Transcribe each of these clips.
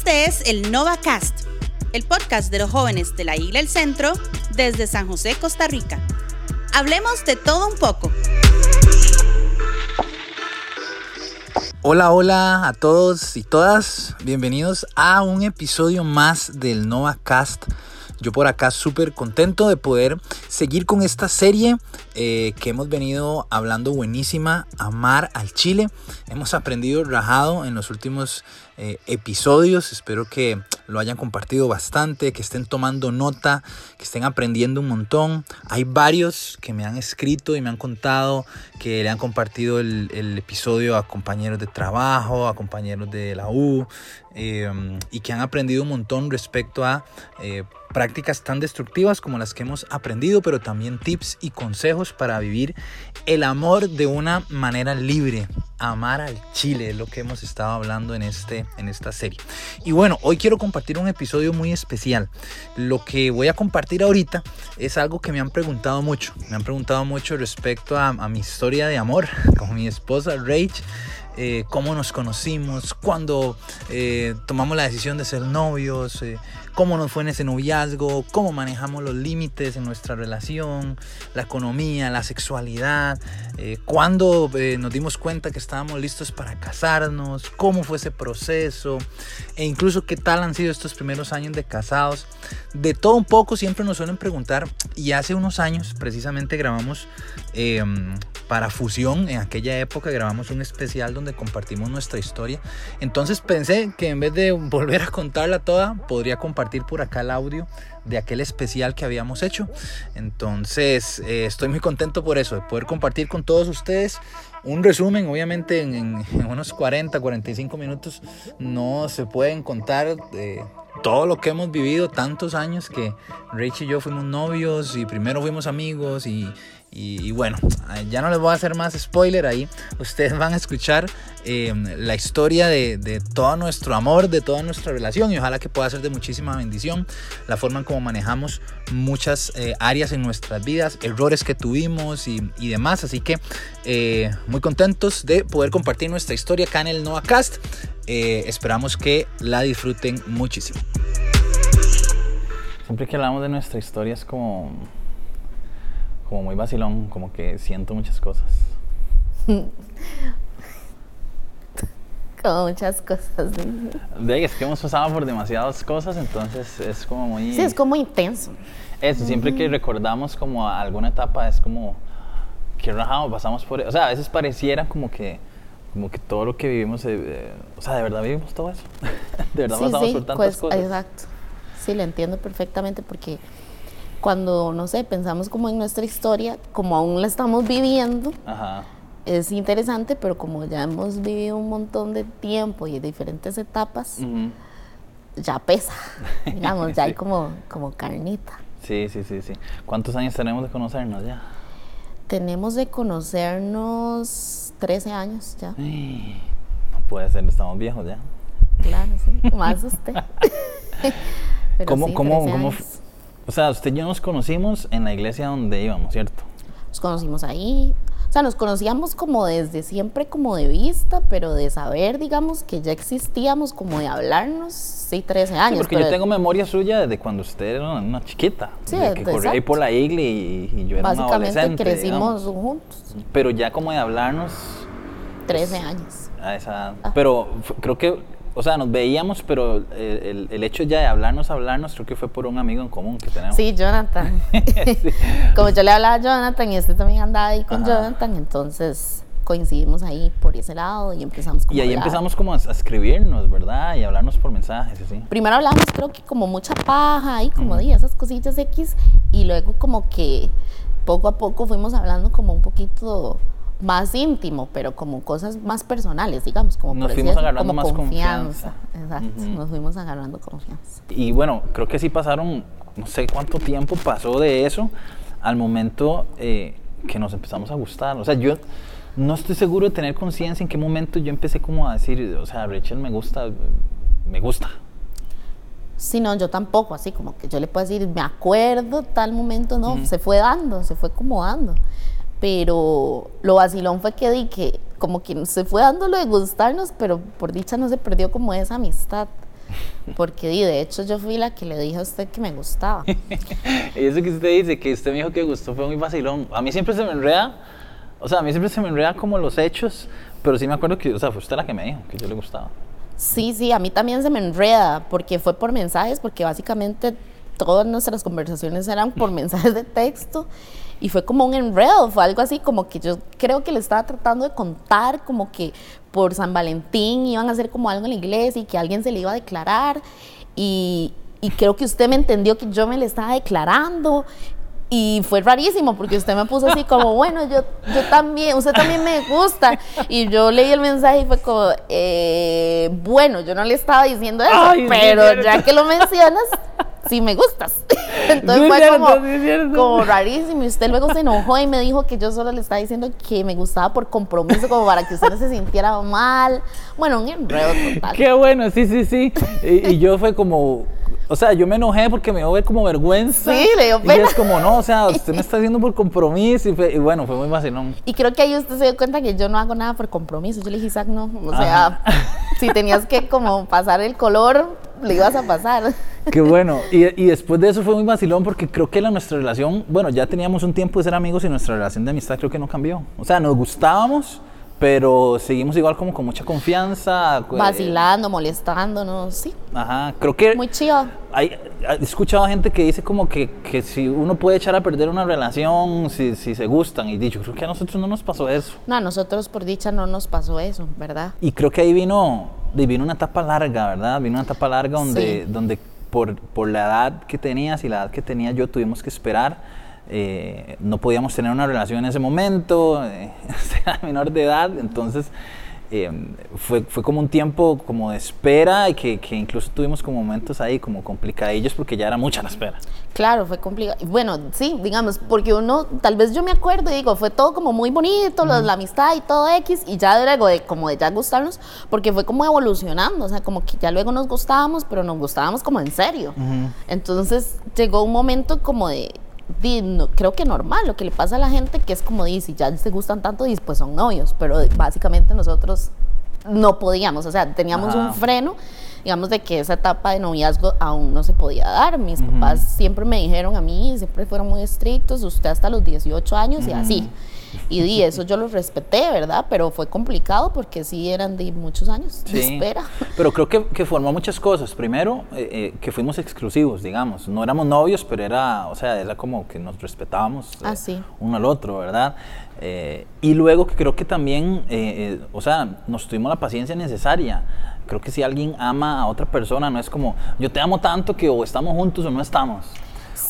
Este es el NovaCast, el podcast de los jóvenes de la Isla El Centro desde San José, Costa Rica. Hablemos de todo un poco. Hola, hola a todos y todas. Bienvenidos a un episodio más del NovaCast. Yo por acá súper contento de poder seguir con esta serie eh, que hemos venido hablando buenísima, Amar al Chile. Hemos aprendido rajado en los últimos eh, episodios. Espero que lo hayan compartido bastante, que estén tomando nota, que estén aprendiendo un montón. Hay varios que me han escrito y me han contado que le han compartido el, episodio a compañeros de trabajo, a compañeros de la U, eh, y que han aprendido un montón respecto a prácticas tan destructivas como las que hemos aprendido, pero también tips y consejos para vivir el amor de una manera libre. Amar al Chile es lo que hemos estado hablando en, este, en esta serie. Y bueno, hoy quiero compartir un episodio muy especial. Lo que voy a compartir ahorita es algo que me han preguntado mucho. Me han preguntado mucho respecto a, mi historia de amor con mi esposa Rach. Eh, cómo nos conocimos, cuándo eh, tomamos la decisión de ser novios, eh, cómo nos fue en ese noviazgo, cómo manejamos los límites en nuestra relación, la economía, la sexualidad, eh, cuándo eh, nos dimos cuenta que estábamos listos para casarnos, cómo fue ese proceso e incluso qué tal han sido estos primeros años de casados. De todo un poco siempre nos suelen preguntar y hace unos años precisamente grabamos em, para Fusión, en aquella época grabamos un especial donde compartimos nuestra historia. Entonces pensé que en vez de volver a contarla toda, podría compartir por acá el audio de aquel especial que habíamos hecho. Entonces, eh, estoy muy contento por eso, de poder compartir con todos ustedes un resumen. Obviamente, en, unos 40, 45 minutos no se pueden contar de todo lo que hemos vivido, tantos años que Rachel y yo fuimos novios y primero fuimos amigos y, y, bueno, ya no les voy a hacer más spoiler ahí. Ustedes van a escuchar em, la historia de, todo nuestro amor, de toda nuestra relación y ojalá que pueda ser de muchísima bendición. La forma en cómo manejamos muchas eh, áreas en nuestras vidas, errores que tuvimos y, demás. Así que eh, muy contentos de poder compartir nuestra historia acá en el NoahCast. Eh, esperamos que la disfruten muchísimo. Siempre que hablamos de nuestra historia es como como muy vacilón, como que siento muchas cosas. como muchas cosas. De es que hemos pasado por demasiadas cosas, entonces es como muy... Sí, es como intenso. Eso, siempre que recordamos como alguna etapa es como, qué rajado, pasamos por... O sea, a veces pareciera como que, como que todo lo que vivimos, eh, eh, o sea, de verdad vivimos todo eso. de verdad pasamos por tantas pues, cosas. Exacto. Sí, lo entiendo perfectamente porque cuando, no sé, pensamos como en nuestra historia, como aún la estamos viviendo, es interesante, pero como ya hemos vivido un montón de tiempo y diferentes etapas, ya pesa, digamos, ya hay como, como carnita. Sí, sí, sí, sí. ¿Cuántos años tenemos de conocernos ya? Tenemos de conocernos 13 años ya. no puede ser, estamos viejos ya. Claro, sí, más usted. ¿Cómo, cómo, cómo, o sea, usted y yo nos conocimos en la iglesia donde íbamos, ¿cierto? Nos conocimos ahí. O sea, nos conocíamos como desde siempre, como de vista, pero de saber, digamos, que ya existíamos, como de hablarnos, sí, 13 años. porque yo tengo memoria suya desde cuando usted era una, chiquita. Sí, de que corría ahí por la iglesia y, yo era Básicamente un adolescente. crecimos juntos. Pero ya como de hablarnos... 13 pues, años. A esa, ah. Pero creo que o sea, nos veíamos, pero el, el, hecho ya de hablarnos, hablarnos, creo que fue por un amigo en común que tenemos. Sí, Jonathan. Como yo le hablaba a Jonathan y este también andaba ahí con Jonathan, entonces coincidimos ahí por ese lado y empezamos como Y ahí empezamos como a, escribirnos, ¿verdad? Y hablarnos por mensajes, así. Primero hablamos creo que como mucha paja y como de esas cosillas X y luego como que poco a poco fuimos hablando como un poquito más íntimo, pero como cosas más personales, digamos, como nos fuimos agarrando más confianza. Exacto, nos fuimos agarrando confianza. Y bueno, creo que sí pasaron, no sé cuánto tiempo pasó de eso al momento eh, que nos empezamos a gustar. O sea, yo no estoy seguro de tener conciencia en qué momento yo empecé como a decir, o sea, Rachel me gusta, me gusta. Sí, no, yo tampoco, así como que yo le puedo decir, me acuerdo tal momento, no, se fue dando, se fue como dando pero lo vacilón fue que di que como que se fue dando lo de gustarnos, pero por dicha no se perdió como esa amistad. Porque de hecho yo fui la que le dije a usted que me gustaba. y eso que usted dice, que usted me dijo que gustó, fue muy vacilón. A mí siempre se me enreda, o sea, a mí siempre se me enreda como los hechos, pero sí me acuerdo que, o sea, fue usted la que me dijo que yo le gustaba. Sí, sí, a mí también se me enreda, porque fue por mensajes, porque básicamente todas nuestras conversaciones eran por mensajes de texto y fue como un enredo, fue algo así como que yo creo que le estaba tratando de contar como que por San Valentín iban a hacer como algo en la iglesia y que alguien se le iba a declarar y, y creo que usted me entendió que yo me le estaba declarando y fue rarísimo porque usted me puso así como, bueno, yo, yo también, usted también me gusta. Y yo leí el mensaje y fue como, eh, bueno, yo no le estaba diciendo eso, pero ya que lo mencionas, sí me gustas. Entonces fue como, como, rarísimo. Y usted luego se enojó y me dijo que yo solo le estaba diciendo que me gustaba por compromiso, como para que usted no se sintiera mal. Bueno, un enredo total. Qué bueno, sí, sí, sí. Y, yo fue como, o sea, yo me enojé porque me iba a ver como vergüenza. Sí, le dio pena. Y es como, no, o sea, usted me está haciendo por compromiso. Y, bueno, fue muy vacilón. Y creo que ahí usted se dio cuenta que yo no hago nada por compromiso. Yo le dije, Isaac, no. O sea, si tenías que como pasar el color, le ibas a pasar. Qué bueno. Y, y, después de eso fue muy vacilón porque creo que la, nuestra relación, bueno, ya teníamos un tiempo de ser amigos y nuestra relación de amistad creo que no cambió. O sea, nos gustábamos, pero seguimos igual como con mucha confianza. Vacilando, molestándonos, sí. Ajá, creo que... Muy chido. Hay, he escuchado gente que dice como que, que, si uno puede echar a perder una relación si, si se gustan y dicho, creo que a nosotros no nos pasó eso. No, a nosotros por dicha no nos pasó eso, ¿verdad? Y creo que ahí vino, vino una etapa larga, ¿verdad? Vino una etapa larga donde, donde por, por la edad que tenías y la edad que tenía yo tuvimos que esperar. Eh, no podíamos tener una relación en ese momento, eh, era menor de edad, entonces Em, fue, fue como un tiempo como de espera y que, que, incluso tuvimos como momentos ahí como complicadillos porque ya era mucha la espera. Claro, fue complicado. Bueno, sí, digamos, porque uno, tal vez yo me acuerdo y digo, fue todo como muy bonito, la amistad y todo X, y ya luego de como de ya gustarnos, porque fue como evolucionando, o sea, como que ya luego nos gustábamos, pero nos gustábamos como en serio. Entonces llegó un momento como de creo que normal, lo que le pasa a la gente, que es como dice, ya se gustan tanto, y pues son novios, pero básicamente nosotros no podíamos, o sea, teníamos un freno, digamos, de que esa etapa de noviazgo aún no se podía dar. Mis papás siempre me dijeron a mí, siempre fueron muy estrictos, usted hasta los 18 años y así. Y di, eso yo lo respeté, ¿verdad? Pero fue complicado porque sí eran de muchos años de espera. Pero creo que, que, formó muchas cosas. Primero, eh, eh, que fuimos exclusivos, digamos. No éramos novios, pero era, o sea, era como que nos respetábamos ah, uno al otro, ¿verdad? y luego que creo que también, o sea, nos tuvimos la paciencia necesaria creo que si alguien ama a otra persona, no es como yo te amo tanto que o estamos juntos o no estamos.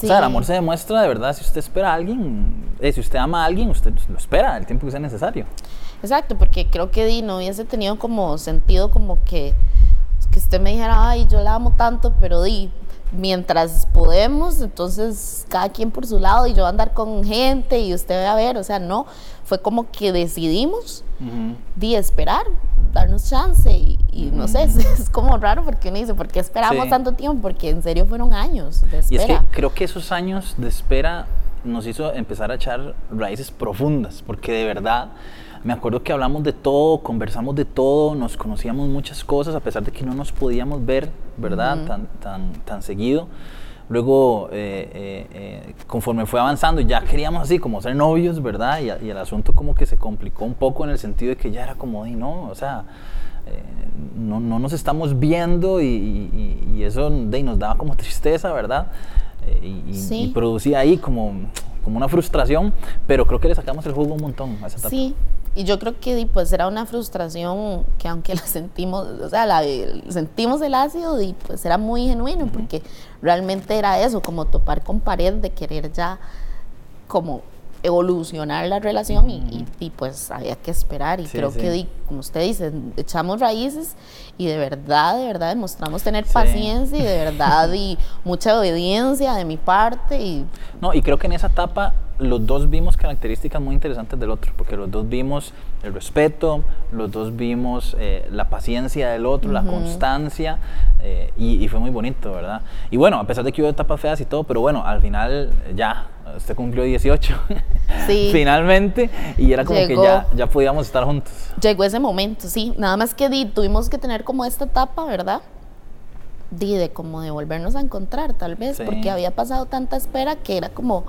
O sea, el amor se demuestra de verdad si usted espera a alguien, eh, si usted ama a alguien, usted lo espera el tiempo que sea necesario. Exacto, porque creo que Di no hubiese tenido como sentido como que, que usted me dijera, ay, yo la amo tanto, pero Di, mientras podemos, entonces cada quien por su lado y yo andar con gente y usted va a ver, o sea, no, fue como que decidimos de esperar, darnos chance y, no sé, es, como raro porque uno dice, ¿por qué esperamos tanto tiempo? Porque en serio fueron años de espera. Y es que creo que esos años de espera nos hizo empezar a echar raíces profundas, porque de verdad me acuerdo que hablamos de todo, conversamos de todo, nos conocíamos muchas cosas, a pesar de que no nos podíamos ver, ¿verdad? tan, tan, tan seguido. Luego, eh, eh, eh, conforme fue avanzando, ya queríamos así como ser novios, ¿verdad? Y, el asunto como que se complicó un poco en el sentido de que ya era como, y no, o sea, no, no, nos estamos viendo y, eso de, nos daba como tristeza, ¿verdad? y, producía ahí como, como una frustración, pero creo que le sacamos el jugo un montón a esa etapa. Sí, y yo creo que pues era una frustración que aunque la sentimos, o sea, la, sentimos el ácido y pues era muy genuino porque realmente era eso, como topar con pared de querer ya como evolucionar la relación y, y, pues había que esperar. Y creo que como usted dice echamos raíces y de verdad de verdad demostramos tener paciencia y de verdad y mucha obediencia de mi parte y no y creo que en esa etapa los dos vimos características muy interesantes del otro, porque los dos vimos el respeto, los dos vimos eh, la paciencia del otro, la constancia, eh, y, fue muy bonito, ¿verdad? Y bueno, a pesar de que hubo etapas feas y todo, pero bueno, al final ya, usted cumplió 18, sí. finalmente, y era como que ya, ya podíamos estar juntos. Llegó ese momento, sí, nada más que di, tuvimos que tener como esta etapa, ¿verdad? de, como de volvernos a encontrar, tal vez, porque había pasado tanta espera que era como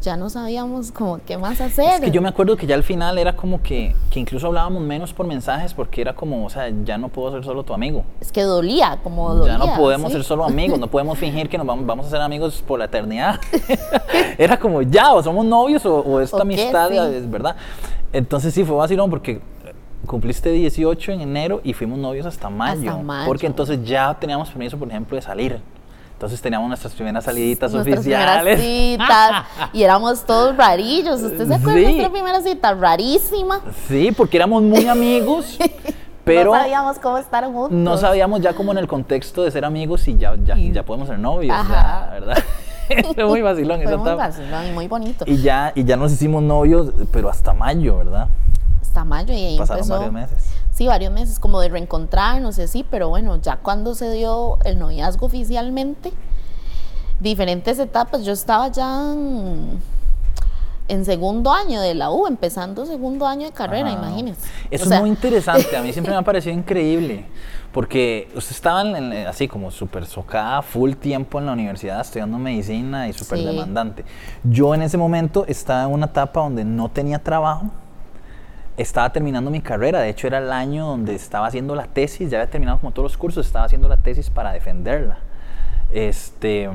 ya no sabíamos como qué más hacer. Es que yo me acuerdo que ya al final era como que, que incluso hablábamos menos por mensajes porque era como, o sea, ya no puedo ser solo tu amigo. Es que dolía, como dolía. Ya no podemos ser solo amigos, no podemos fingir que nos vamos, vamos a ser amigos por la eternidad. era como, ya, o somos novios o, esta amistad, es verdad. Entonces sí, fue vacilón porque cumpliste 18 en enero y fuimos novios hasta mayo, hasta mayo. Porque entonces ya teníamos permiso, por ejemplo, de salir. Entonces teníamos nuestras primeras saliditas nuestras oficiales. citas, y éramos todos rarillos. ¿Usted se acuerda de nuestra primera cita? Rarísima. Sí, porque éramos muy amigos. Pero no sabíamos cómo estar juntos. No sabíamos ya como en el contexto de ser amigos y ya, ya, ya podemos ser novios, Ajá. ¿verdad? Fue muy vacilón. Fue muy vacilón y muy bonito. Y ya, y ya nos hicimos novios, pero hasta mayo, ¿verdad? Hasta mayo y ahí Pasaron varios meses sí, varios meses como de reencontrarnos, sí, pero bueno, ya cuando se dio el noviazgo oficialmente, diferentes etapas, yo estaba ya en, segundo año de la U, empezando segundo año de carrera, imagínense. Eso es muy interesante, a mí siempre me ha parecido increíble, porque usted estaba así como súper socada, full tiempo en la universidad estudiando medicina y súper demandante. Yo en ese momento estaba en una etapa donde no tenía trabajo, estaba terminando mi carrera, de hecho era el año donde estaba haciendo la tesis, ya había terminado como todos los cursos, estaba haciendo la tesis para defenderla. Este,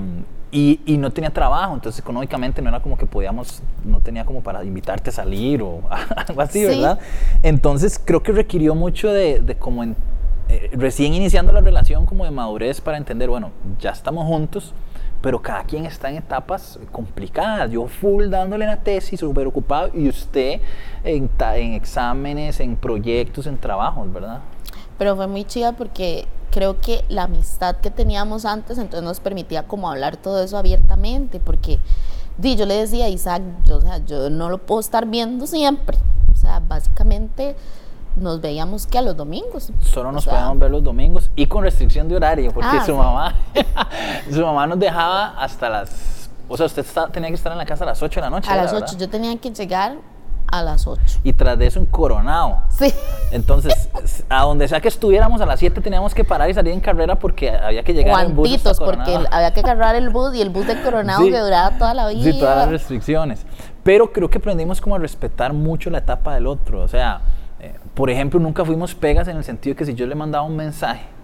y, y, no tenía trabajo, entonces económicamente no era como que podíamos, no tenía como para invitarte a salir o algo así, ¿verdad? Entonces creo que requirió mucho de, de como en, eh, recién iniciando la relación como de madurez para entender, bueno, ya estamos juntos, pero cada quien está en etapas complicadas. Yo full dándole la tesis, súper ocupado, y usted en, en, exámenes, en proyectos, en trabajos, ¿verdad? Pero fue muy chida porque creo que la amistad que teníamos antes entonces nos permitía como hablar todo eso abiertamente, porque di, yo le decía a Isaac, yo, o sea, yo no lo puedo estar viendo siempre, o sea, básicamente nos veíamos que a los domingos. Solo nos podíamos ver los domingos y con restricción de horario, porque ah, su mamá su mamá nos dejaba hasta las o sea, usted tenía que estar en la casa a las 8 de la noche. A las 8, yo tenía que llegar a las 8. Y tras de eso en Coronado. Sí. Entonces, a donde sea que estuviéramos a las 7 teníamos que parar y salir en carrera porque había que llegar en bus. porque había que agarrar el bus y el bus de Coronado que duraba toda la vida. Sí, todas las restricciones. Pero creo que aprendimos como a respetar mucho la etapa del otro. O sea, por ejemplo, nunca fuimos pegas en el sentido de que si yo le mandaba un mensaje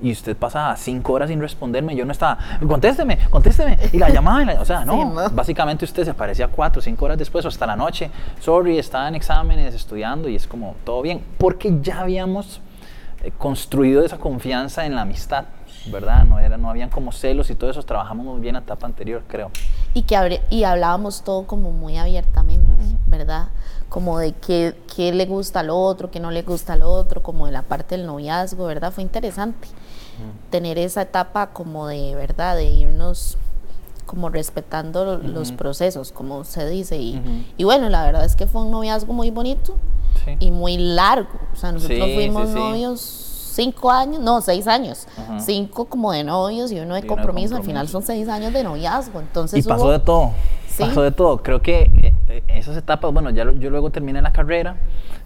y usted pasaba cinco horas sin responderme, yo no estaba, contésteme, contésteme, y la llamaba, o sea, no, básicamente usted se aparecía cuatro, cinco horas después o hasta la noche, sorry, estaba en exámenes, estudiando y es como, todo bien, porque ya habíamos eh, construido esa confianza en la amistad, ¿verdad? No, era, no habían como celos y todo eso, trabajamos muy bien a etapa anterior, creo. Y que y hablábamos todo como muy abiertamente, ¿verdad? como de qué, qué, le gusta al otro, qué no le gusta al otro, como de la parte del noviazgo, ¿verdad? Fue interesante tener esa etapa como de, ¿verdad? De irnos como respetando los procesos, como se dice. Y, y, bueno, la verdad es que fue un noviazgo muy bonito y muy largo. O sea, nosotros fuimos novios cinco años, no, seis años. Cinco como de novios y uno de compromiso. Al final son seis años de noviazgo. Entonces y pasó de todo. Pasó de todo. Creo que eh, eh, esas etapas, bueno, ya yo luego terminé la carrera.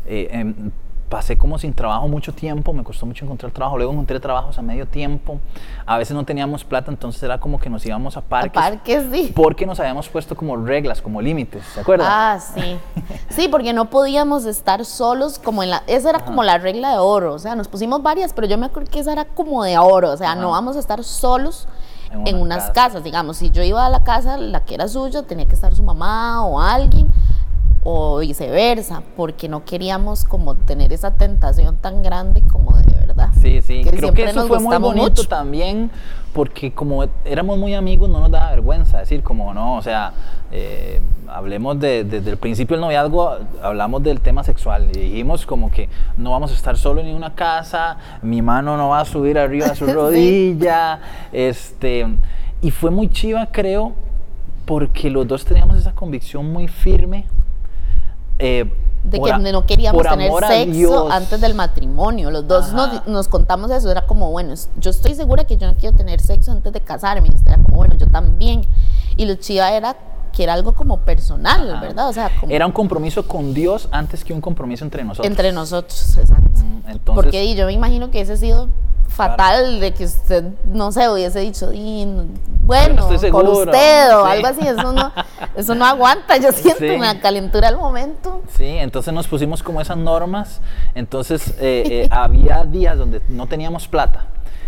Eh, em, pasé como sin trabajo mucho tiempo, me costó mucho encontrar trabajo, luego encontré trabajos a medio tiempo, a veces no teníamos plata, entonces era como que nos íbamos a parques. A parques, sí. Porque nos habíamos puesto como reglas, como límites, ¿se acuerdan? Ah, sí. Sí, porque no podíamos estar solos como en la, esa era como la regla de oro, o sea, nos pusimos varias, pero yo me acuerdo que esa era como de oro, o sea, no vamos a estar solos en, unas casas, digamos, si yo iba a la casa, la que era suya, tenía que estar su mamá o alguien o viceversa, porque no queríamos como tener esa tentación tan grande como de verdad. Sí, sí, creo que eso fue muy bonito también, porque como éramos muy amigos no nos daba vergüenza decir como no, o sea, eh, hablemos de, desde el principio del noviazgo, hablamos del tema sexual y dijimos como que no vamos a estar solo en una casa, mi mano no va a subir arriba de su rodilla, este, y fue muy chiva creo, porque los dos teníamos esa convicción muy firme eh, de que no queríamos tener sexo antes del matrimonio. Los dos nos, contamos eso. Era como, bueno, yo estoy segura que yo no quiero tener sexo antes de casarme. Era como, bueno, yo también. Y lo chiva era que era algo como personal, ¿verdad? O sea, era un compromiso con Dios antes que un compromiso entre nosotros. Entre nosotros, exacto. Mm, Porque yo me imagino que ese ha sido fatal de que usted, no sé, hubiese dicho, y, bueno, con usted o algo así, eso no, eso no aguanta, yo siento una calentura al momento. Sí, entonces nos pusimos como esas normas, entonces eh, eh, había días donde no teníamos plata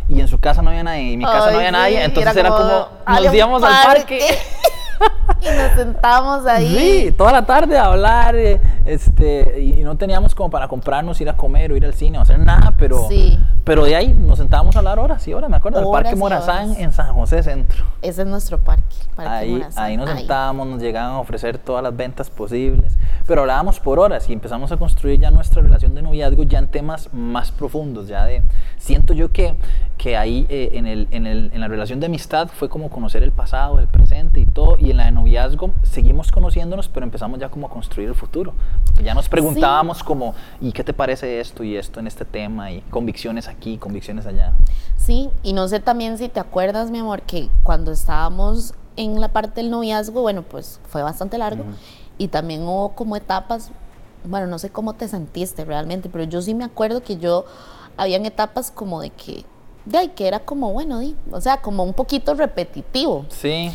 y en su casa no había nadie, y en mi casa no había nadie, entonces era como, nos íbamos al parque. y nos sentábamos ahí. Sí, toda la tarde a hablar, eh, este, y, no teníamos como para comprarnos, ir a comer o ir al cine o hacer nada, pero, pero de ahí nos sentábamos a hablar horas y horas, me acuerdo, el Parque Morazán en San José Centro. Ese es nuestro parque, parque ahí, Morazán. Ahí nos sentábamos, nos llegaban a ofrecer todas las ventas posibles, pero hablábamos por horas y empezamos a construir ya nuestra relación de noviazgo ya en temas más profundos, ya de, siento yo que, que ahí eh, en, el, en, el, en la relación de amistad fue como conocer el pasado, el presente y todo, y en la de noviazgo seguimos conociéndonos, pero empezamos ya como a construir el futuro. Ya nos preguntábamos como, ¿y qué te parece esto y esto en este tema? Y convicciones aquí, convicciones allá. Sí, y no sé también si te acuerdas, mi amor, que cuando estábamos en la parte del noviazgo, bueno, pues fue bastante largo y también hubo como etapas, bueno, no sé cómo te sentiste realmente, pero yo sí me acuerdo que yo, habían etapas como de que, de que era como, bueno, o sea, como un poquito repetitivo. Sí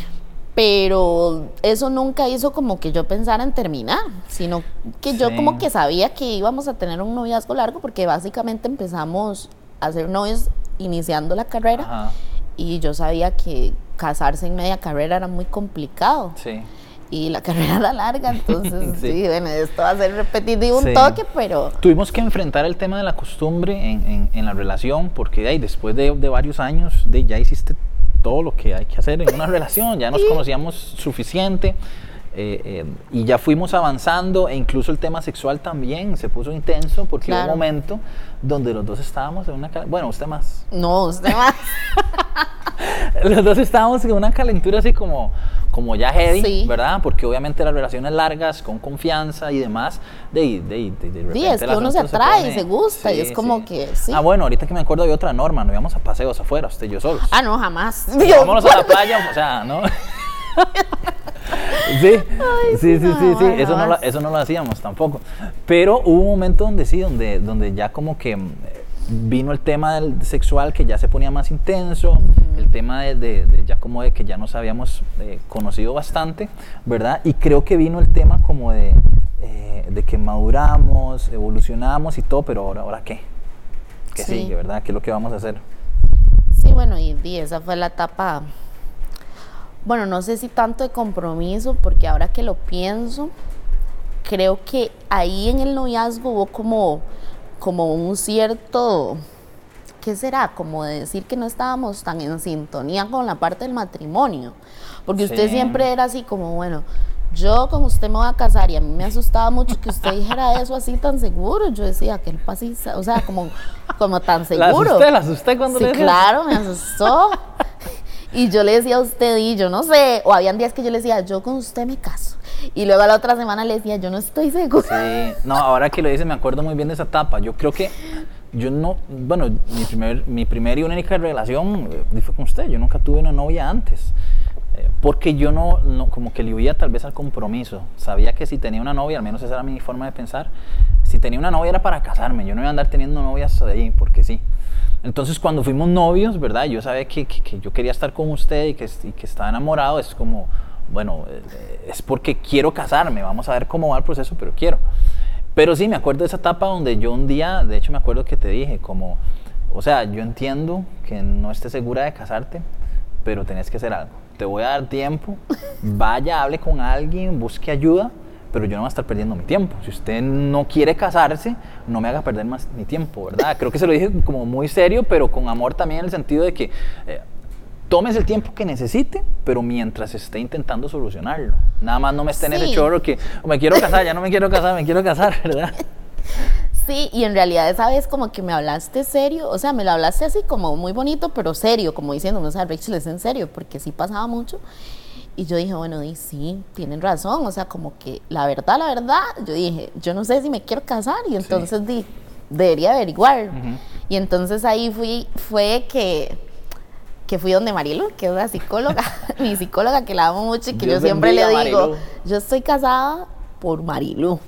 pero eso nunca hizo como que yo pensara en terminar, sino que yo como que sabía que íbamos a tener un noviazgo largo porque básicamente empezamos a ser novios iniciando la carrera y yo sabía que casarse en media carrera era muy complicado. Sí. Y la carrera era larga, entonces sí. bueno, esto va a ser repetitivo un toque, pero... Tuvimos que enfrentar el tema de la costumbre en, en, la relación, porque ahí, después de, de varios años, de, ya hiciste todo lo que hay que hacer en una relación, ya nos conocíamos suficiente. Eh, eh, y ya fuimos avanzando e incluso el tema sexual también se puso intenso porque hubo un momento donde los dos estábamos en una bueno usted más. No usted más. Los dos estábamos en una calentura así como como ya heavy verdad porque obviamente las relaciones largas con confianza y demás. De, de, de, de sí, es que uno se atrae se, se gusta y es como que sí. ah bueno ahorita que me acuerdo de otra norma no íbamos a paseos afuera usted y yo solos. Ah no jamás. Vámonos a la playa o sea no sí, sí, sí, sí, sí, eso no, lo, eso no lo hacíamos tampoco. Pero hubo un momento donde sí, donde, donde ya como que mm, vino el tema del sexual que ya se ponía más intenso, el tema de, ya como de que ya nos habíamos eh, conocido bastante, ¿verdad? Y creo que vino el tema como de, eh, de que maduramos, evolucionamos y todo, pero ahora, ¿ahora qué? ¿Qué sigue, verdad? ¿Qué es lo que vamos a hacer? Sí, bueno, y, y esa fue la etapa bueno, no sé si tanto de compromiso, porque ahora que lo pienso, creo que ahí en el noviazgo hubo como, como un cierto, ¿qué será? Como de decir que no estábamos tan en sintonía con la parte del matrimonio, porque usted siempre era así como, bueno, yo con usted me voy a casar y a mí me asustaba mucho que usted dijera eso así tan seguro. Yo decía que él pasisa, o sea, como, como tan seguro. ¿La asusté? ¿La asusté cuando sí, claro, me asustó. Y yo le decía a usted, y yo no sé, o habían días que yo le decía, yo con usted me caso. Y luego a la otra semana le decía, yo no estoy segura. Sí, no, ahora que lo dice me acuerdo muy bien de esa etapa. Yo creo que yo no, bueno, mi primer, mi primer y única relación eh, fue con usted. Yo nunca tuve una novia antes. Eh, porque yo no, no, como que le huía tal vez al compromiso. Sabía que si tenía una novia, al menos esa era mi forma de pensar, si tenía una novia era para casarme. Yo no iba a andar teniendo novias ahí porque sí. Entonces cuando fuimos novios, ¿verdad? Yo sabía que, que, yo quería estar con usted y que, que estaba enamorado. Es como, bueno, eh, es porque quiero casarme. Vamos a ver cómo va el proceso, pero quiero. Pero sí, me acuerdo de esa etapa donde yo un día, de hecho me acuerdo que te dije, como, o sea, yo entiendo que no estés segura de casarte, pero tenés que hacer algo. Te voy a dar tiempo, vaya, hable con alguien, busque ayuda pero yo no voy a estar perdiendo mi tiempo. Si usted no quiere casarse, no me haga perder más mi tiempo, ¿verdad? Creo que se lo dije como muy serio, pero con amor también en el sentido de que eh, tomes el tiempo que necesite, pero mientras esté intentando solucionarlo. Nada más no me esté en ese chorro que me quiero casar, ya no me quiero casar, me quiero casar, ¿verdad? Sí, y en realidad esa vez como que me hablaste serio, o sea, me lo hablaste así como muy bonito, pero serio, como diciéndome, o sea, Rachel es en serio, porque sí pasaba mucho. Y yo dije, bueno, y sí, tienen razón, o sea, como que la verdad, la verdad, yo dije, yo no sé si me quiero casar y entonces di, debería averiguar. Y entonces ahí fui, fue que, que fui donde Marilu, que es la psicóloga, mi psicóloga que la amo mucho y que yo siempre le digo, yo estoy casada por Marilu.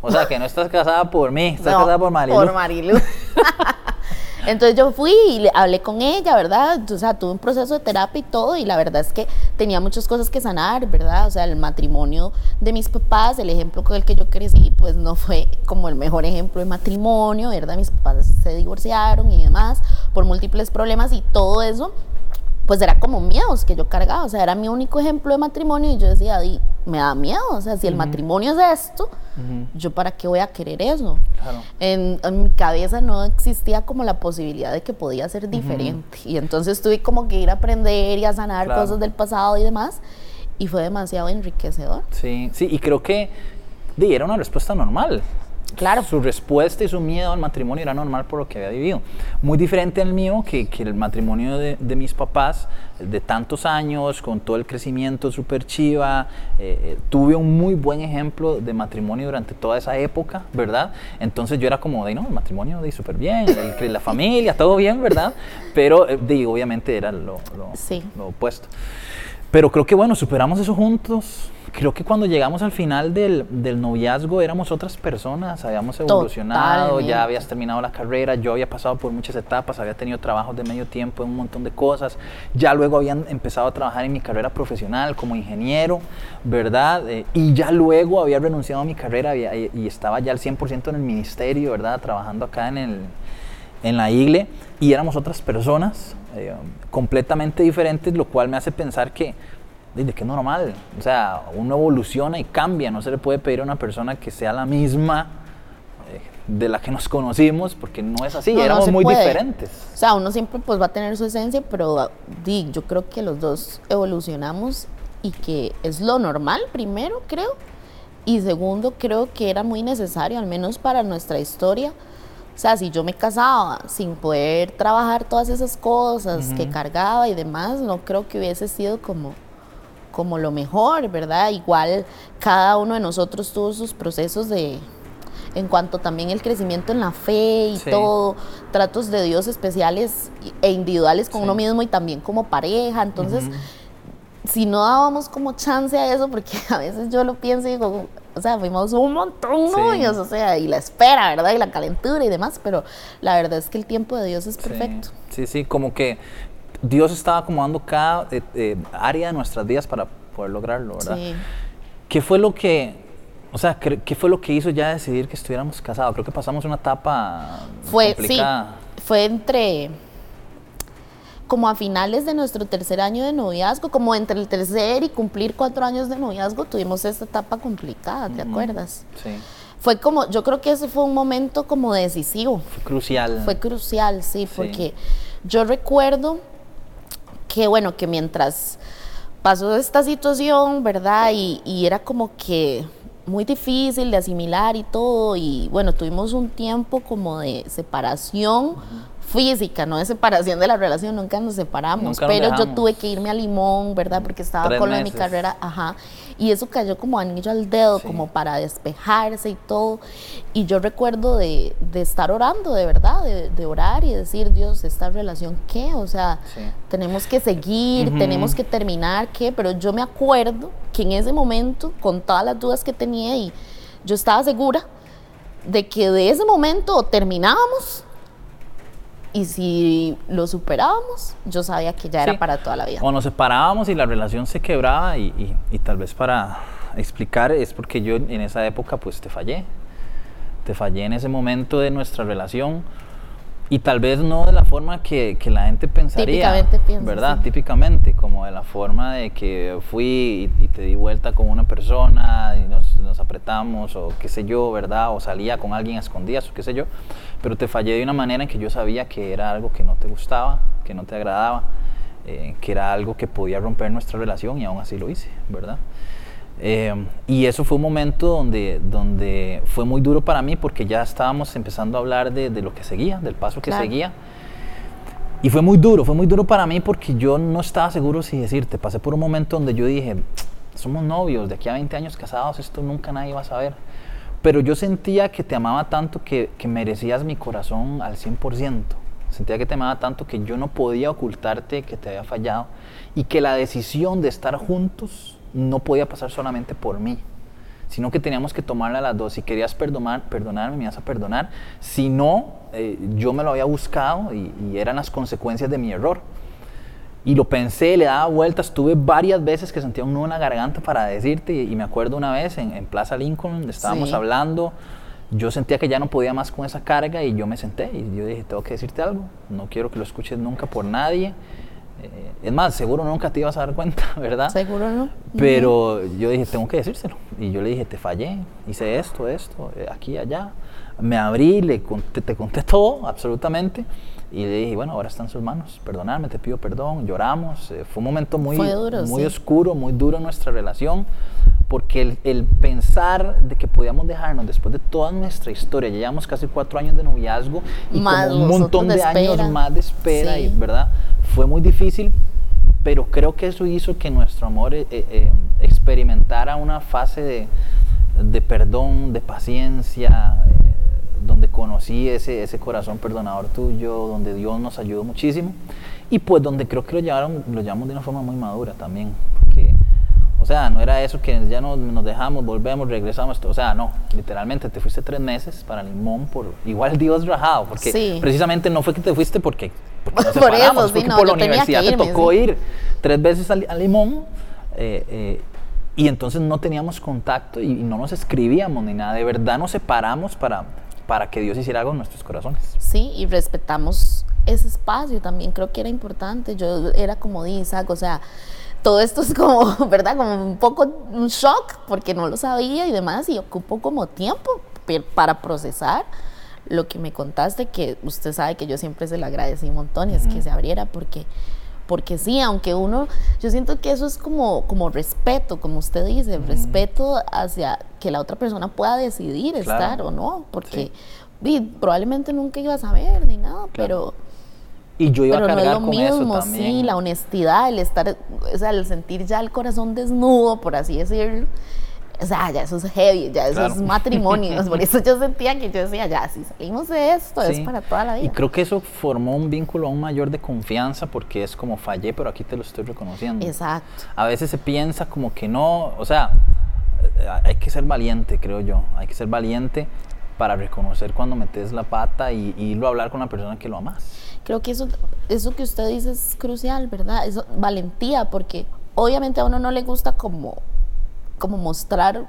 O sea, que no estás casada por mí, estás casada por Marilu. Por Marilu. Entonces yo fui y le hablé con ella, ¿verdad? O sea, tuve un proceso de terapia y todo, y la verdad es que tenía muchas cosas que sanar, ¿verdad? O sea, el matrimonio de mis papás, el ejemplo con el que yo crecí, pues no fue como el mejor ejemplo de matrimonio, ¿verdad? Mis papás se divorciaron y demás por múltiples problemas y todo eso pues era como miedos que yo cargaba, o sea, era mi único ejemplo de matrimonio y yo decía, me da miedo, o sea, si el matrimonio es esto, yo para qué voy a querer eso. En, mi cabeza no existía como la posibilidad de que podía ser diferente y entonces tuve como que ir a aprender y a sanar cosas del pasado y demás y fue demasiado enriquecedor. Sí, sí, y creo que di, era una respuesta normal. Claro. Su respuesta y su miedo al matrimonio era normal por lo que había vivido. Muy diferente al mío, que, que el matrimonio de, de, mis papás, de tantos años, con todo el crecimiento súper chiva. Eh, eh, tuve un muy buen ejemplo de matrimonio durante toda esa época, ¿verdad? Entonces yo era como, de no, el matrimonio de súper bien, el, la familia, todo bien, ¿verdad? Pero, eh, de, obviamente, era lo, lo, sí. lo opuesto. Pero creo que bueno, superamos eso juntos. Creo que cuando llegamos al final del, del noviazgo éramos otras personas, habíamos evolucionado, Totalmente. ya habías terminado la carrera, yo había pasado por muchas etapas, había tenido trabajos de medio tiempo en un montón de cosas, ya luego habían empezado a trabajar en mi carrera profesional como ingeniero, ¿verdad? Eh, y ya luego había renunciado a mi carrera y, y estaba ya al 100% en el ministerio, ¿verdad? Trabajando acá en, el, en la igle y éramos otras personas eh, completamente diferentes, lo cual me hace pensar que de que es normal, o sea, uno evoluciona y cambia, no se le puede pedir a una persona que sea la misma eh, de la que nos conocimos, porque no es así, No, no éramos se muy puede. diferentes. O sea, uno siempre pues va a tener su esencia, pero di, yo creo que los dos evolucionamos y que es lo normal, primero creo, y segundo creo que era muy necesario, al menos para nuestra historia. O sea, si yo me casaba sin poder trabajar todas esas cosas que cargaba y demás, no creo que hubiese sido como, como lo mejor, ¿verdad? Igual cada uno de nosotros tuvo sus procesos de, en cuanto también el crecimiento en la fe y Sí. todo, tratos de Dios especiales e individuales con Sí. uno mismo y también como pareja. Entonces, si no dábamos como chance a eso, porque a veces yo lo pienso y digo, o sea, fuimos un montón Sí. novios, o sea, y la espera, ¿verdad? Y la calentura y demás, pero la verdad es que el tiempo de Dios es perfecto. Sí, sí, sí, como que Dios estaba acomodando cada eh, eh, área de nuestras vidas para poder lograrlo, ¿verdad? Sí. ¿Qué fue lo que, o sea, cre- qué fue lo que hizo ya decidir que estuviéramos casados? Creo que pasamos una etapa Fue, sí, complicada. fue entre como a finales de nuestro tercer año de noviazgo, como entre el tercer y cumplir cuatro años de noviazgo, tuvimos esta etapa complicada, ¿te acuerdas? Sí, Fue como, yo creo que ese fue un momento como decisivo, fue crucial. fue crucial, sí, Sí. porque yo recuerdo que, bueno, que mientras pasó esta situación, ¿verdad? Y, era como que muy difícil de asimilar y todo, y bueno, tuvimos un tiempo como de separación física, no de separación de la relación, nunca nos separamos, Nunca nos pero yo tuve que irme a Limón, ¿verdad? Porque estaba Tres con lo de mi carrera, ajá, y eso cayó como anillo al dedo, Sí. como para despejarse y todo, y yo recuerdo de, de estar orando, de verdad, de, de orar y decir, Dios, ¿esta relación qué? O sea, Sí. tenemos que seguir, Ujú. tenemos que terminar, ¿qué? Pero yo me acuerdo que en ese momento, con todas las dudas que tenía, y yo estaba segura de que de ese momento terminábamos y si lo superábamos, yo sabía que ya Sí. era para toda la vida. O nos separábamos y la relación se quebraba y, y- y tal vez para explicar es porque yo en esa época pues te fallé. Te fallé en ese momento de nuestra relación y tal vez no de la forma que, que la gente pensaría. Típicamente piensa, ¿Verdad? sí. Típicamente, como de la forma de que fui y, y te di vuelta con una persona y nos, nos apretamos o qué sé yo, ¿verdad? O salía con alguien a escondidas o qué sé yo. Pero te fallé de una manera en que yo sabía que era algo que no te gustaba, que no te agradaba, eh, que era algo que podía romper nuestra relación y aún así lo hice, ¿verdad? Eh, y eso fue un momento donde, donde fue muy duro para mí porque ya estábamos empezando a hablar de, de lo que seguía, del paso que Claro. seguía. Y fue muy duro, fue muy duro para mí porque yo no estaba seguro si decirte, pasé por un momento donde yo dije, somos novios, de aquí a 20 años casados, esto nunca nadie va a saber. Pero yo sentía que te amaba tanto que, que merecías mi corazón al 100%. Sentía que te amaba tanto que yo no podía ocultarte que te había fallado y que la decisión de estar juntos no podía pasar solamente por mí, sino que teníamos que tomarla a las dos. Si querías perdonar, perdonarme, me ibas a perdonar. Si no, eh, yo me lo había buscado y, eran las consecuencias de mi error. Y lo pensé, le daba vueltas, tuve varias veces que sentía un nudo en la garganta para decirte, y, me acuerdo una vez en, Plaza Lincoln, estábamos hablando, yo sentía que ya no podía más con esa carga y yo me senté y yo dije, tengo que decirte algo, no quiero que lo escuches nunca por nadie. Eh, es más, seguro nunca te ibas a dar cuenta, ¿verdad? Seguro no. Pero yo dije, tengo que decírselo. Y yo le dije, te fallé, hice esto, esto, eh, aquí, allá. Me abrí, le te conté todo, absolutamente. Y le dije, bueno, ahora está en sus manos, perdonarme, te pido perdón, lloramos. Eh, fue un momento muy, muy oscuro, muy duro en nuestra relación, porque el, pensar de que podíamos dejarnos después de toda nuestra historia, ya llevamos casi cuatro años de noviazgo y un montón de, años más de espera, ¿verdad? Fue muy difícil, pero creo que eso hizo que nuestro amor eh, eh, experimentara una fase de, de perdón, de paciencia donde conocí ese, ese corazón perdonador tuyo, donde Dios nos ayudó muchísimo y pues donde creo que lo, llevaron, lo llevamos de una forma muy madura también. Porque, o sea, no era eso que ya nos, nos dejamos, volvemos, regresamos, o sea, no, literalmente te fuiste tres meses para Limón por igual Dios rajado, porque precisamente no fue que te fuiste porque, porque nos separamos, por por la universidad te tocó ir tres veces a, Limón. Eh, eh, y entonces no teníamos contacto y no nos escribíamos ni nada. De verdad nos separamos para, para que Dios hiciera algo en nuestros corazones. Sí, y respetamos ese espacio también, creo que era importante. Yo era como dice o sea, todo esto es como, ¿verdad? Como un poco un shock porque no lo sabía y demás, y ocupó como tiempo para procesar lo que me contaste, que usted sabe que yo siempre se lo agradecí un montón y es que se abriera porque porque sí, aunque uno, yo siento que eso es como, como respeto, como usted dice, respeto hacia que la otra persona pueda decidir estar o no, porque probablemente nunca iba a saber ni nada, pero... Y yo iba a cargar no es lo con mismo, eso sí, la honestidad, el estar, o sea, el sentir ya el corazón desnudo, por así decirlo, o sea, ya eso es heavy, ya eso es matrimonio. Por eso yo sentía que yo decía, ya, si salimos de esto, es para toda la vida. Y creo que eso formó un vínculo aún mayor de confianza porque es como fallé, pero aquí te lo estoy reconociendo. Exacto. A veces se piensa como que no, o sea, hay que ser valiente, creo yo. Hay que ser valiente para reconocer cuando metes la pata y, y irlo a hablar con la persona que lo amas. Creo que eso, eso que usted dice es crucial, ¿verdad? Eso, valentía, porque obviamente a uno no le gusta como como mostrar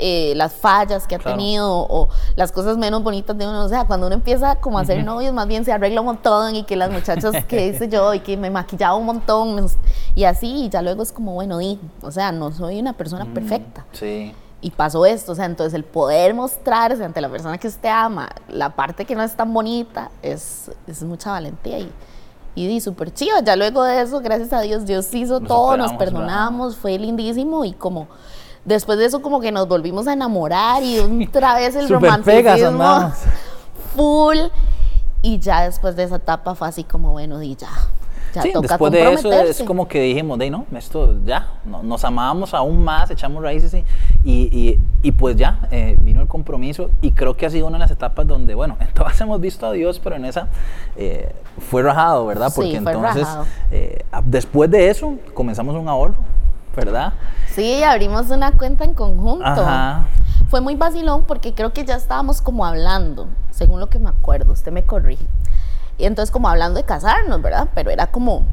eh, las fallas que ha tenido o las cosas menos bonitas de uno. O sea, cuando uno empieza como a ser novios, más bien se arregla un montón y que las muchachas que hice yo y que me maquillaba un montón y así, y ya luego es como, bueno, di, o sea, no soy una persona mm, perfecta. Sí. Y pasó esto, o sea, entonces el poder mostrarse ante la persona que usted ama, la parte que no es tan bonita, es, es mucha valentía y, y di súper chido. Ya luego de eso, gracias a Dios, Dios hizo todo, nos perdonamos, fue lindísimo y como después de eso como que nos volvimos a enamorar y otra vez el romanticismo full y ya después de esa etapa fue así como bueno, di ya. Ya sí, después de eso es como que dijimos, de no, esto ya, nos amábamos aún más, echamos raíces y, y, y pues ya eh, vino el compromiso y creo que ha sido una de las etapas donde, bueno, en todas hemos visto a Dios, pero en esa eh, fue rajado, ¿verdad? Porque entonces, eh, después de eso, comenzamos un ahorro, ¿verdad? Sí, abrimos una cuenta en conjunto. Fue muy vacilón porque creo que ya estábamos como hablando, según lo que me acuerdo, usted me corrige. Y entonces como hablando de casarnos, ¿verdad? Pero era como,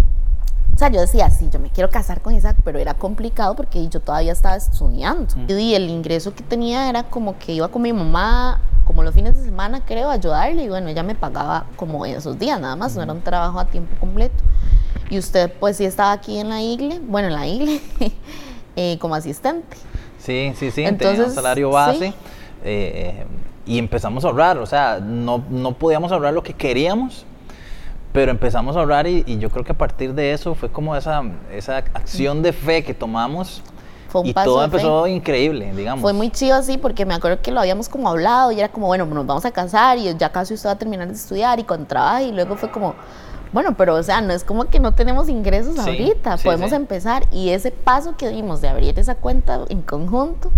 o sea, yo decía, sí, yo me quiero casar con Isaac, pero era complicado porque yo todavía estaba estudiando. Y el ingreso que tenía era como que iba con mi mamá, como los fines de semana, creo, a ayudarle. Y bueno, ella me pagaba como esos días nada más, no era un trabajo a tiempo completo. Y usted, pues sí estaba aquí en la iglesia, bueno, en la iglesia, eh, como asistente. Sí, sí, sí, Entonces, tenía un salario base. Eh, y empezamos a ahorrar, o sea, no, no podíamos ahorrar lo que queríamos, pero empezamos a ahorrar y, yo creo que a partir de eso fue como esa, esa acción de fe que tomamos. Fue un y todo empezó increíble, digamos. Fue muy chido así porque me acuerdo que lo habíamos como hablado y era como, bueno, nos vamos a casar y ya casi usted va a terminar de estudiar y con trabajo y luego fue como, bueno, pero o sea, no es como que no tenemos ingresos ahorita, podemos empezar y ese paso que dimos de abrir esa cuenta en conjunto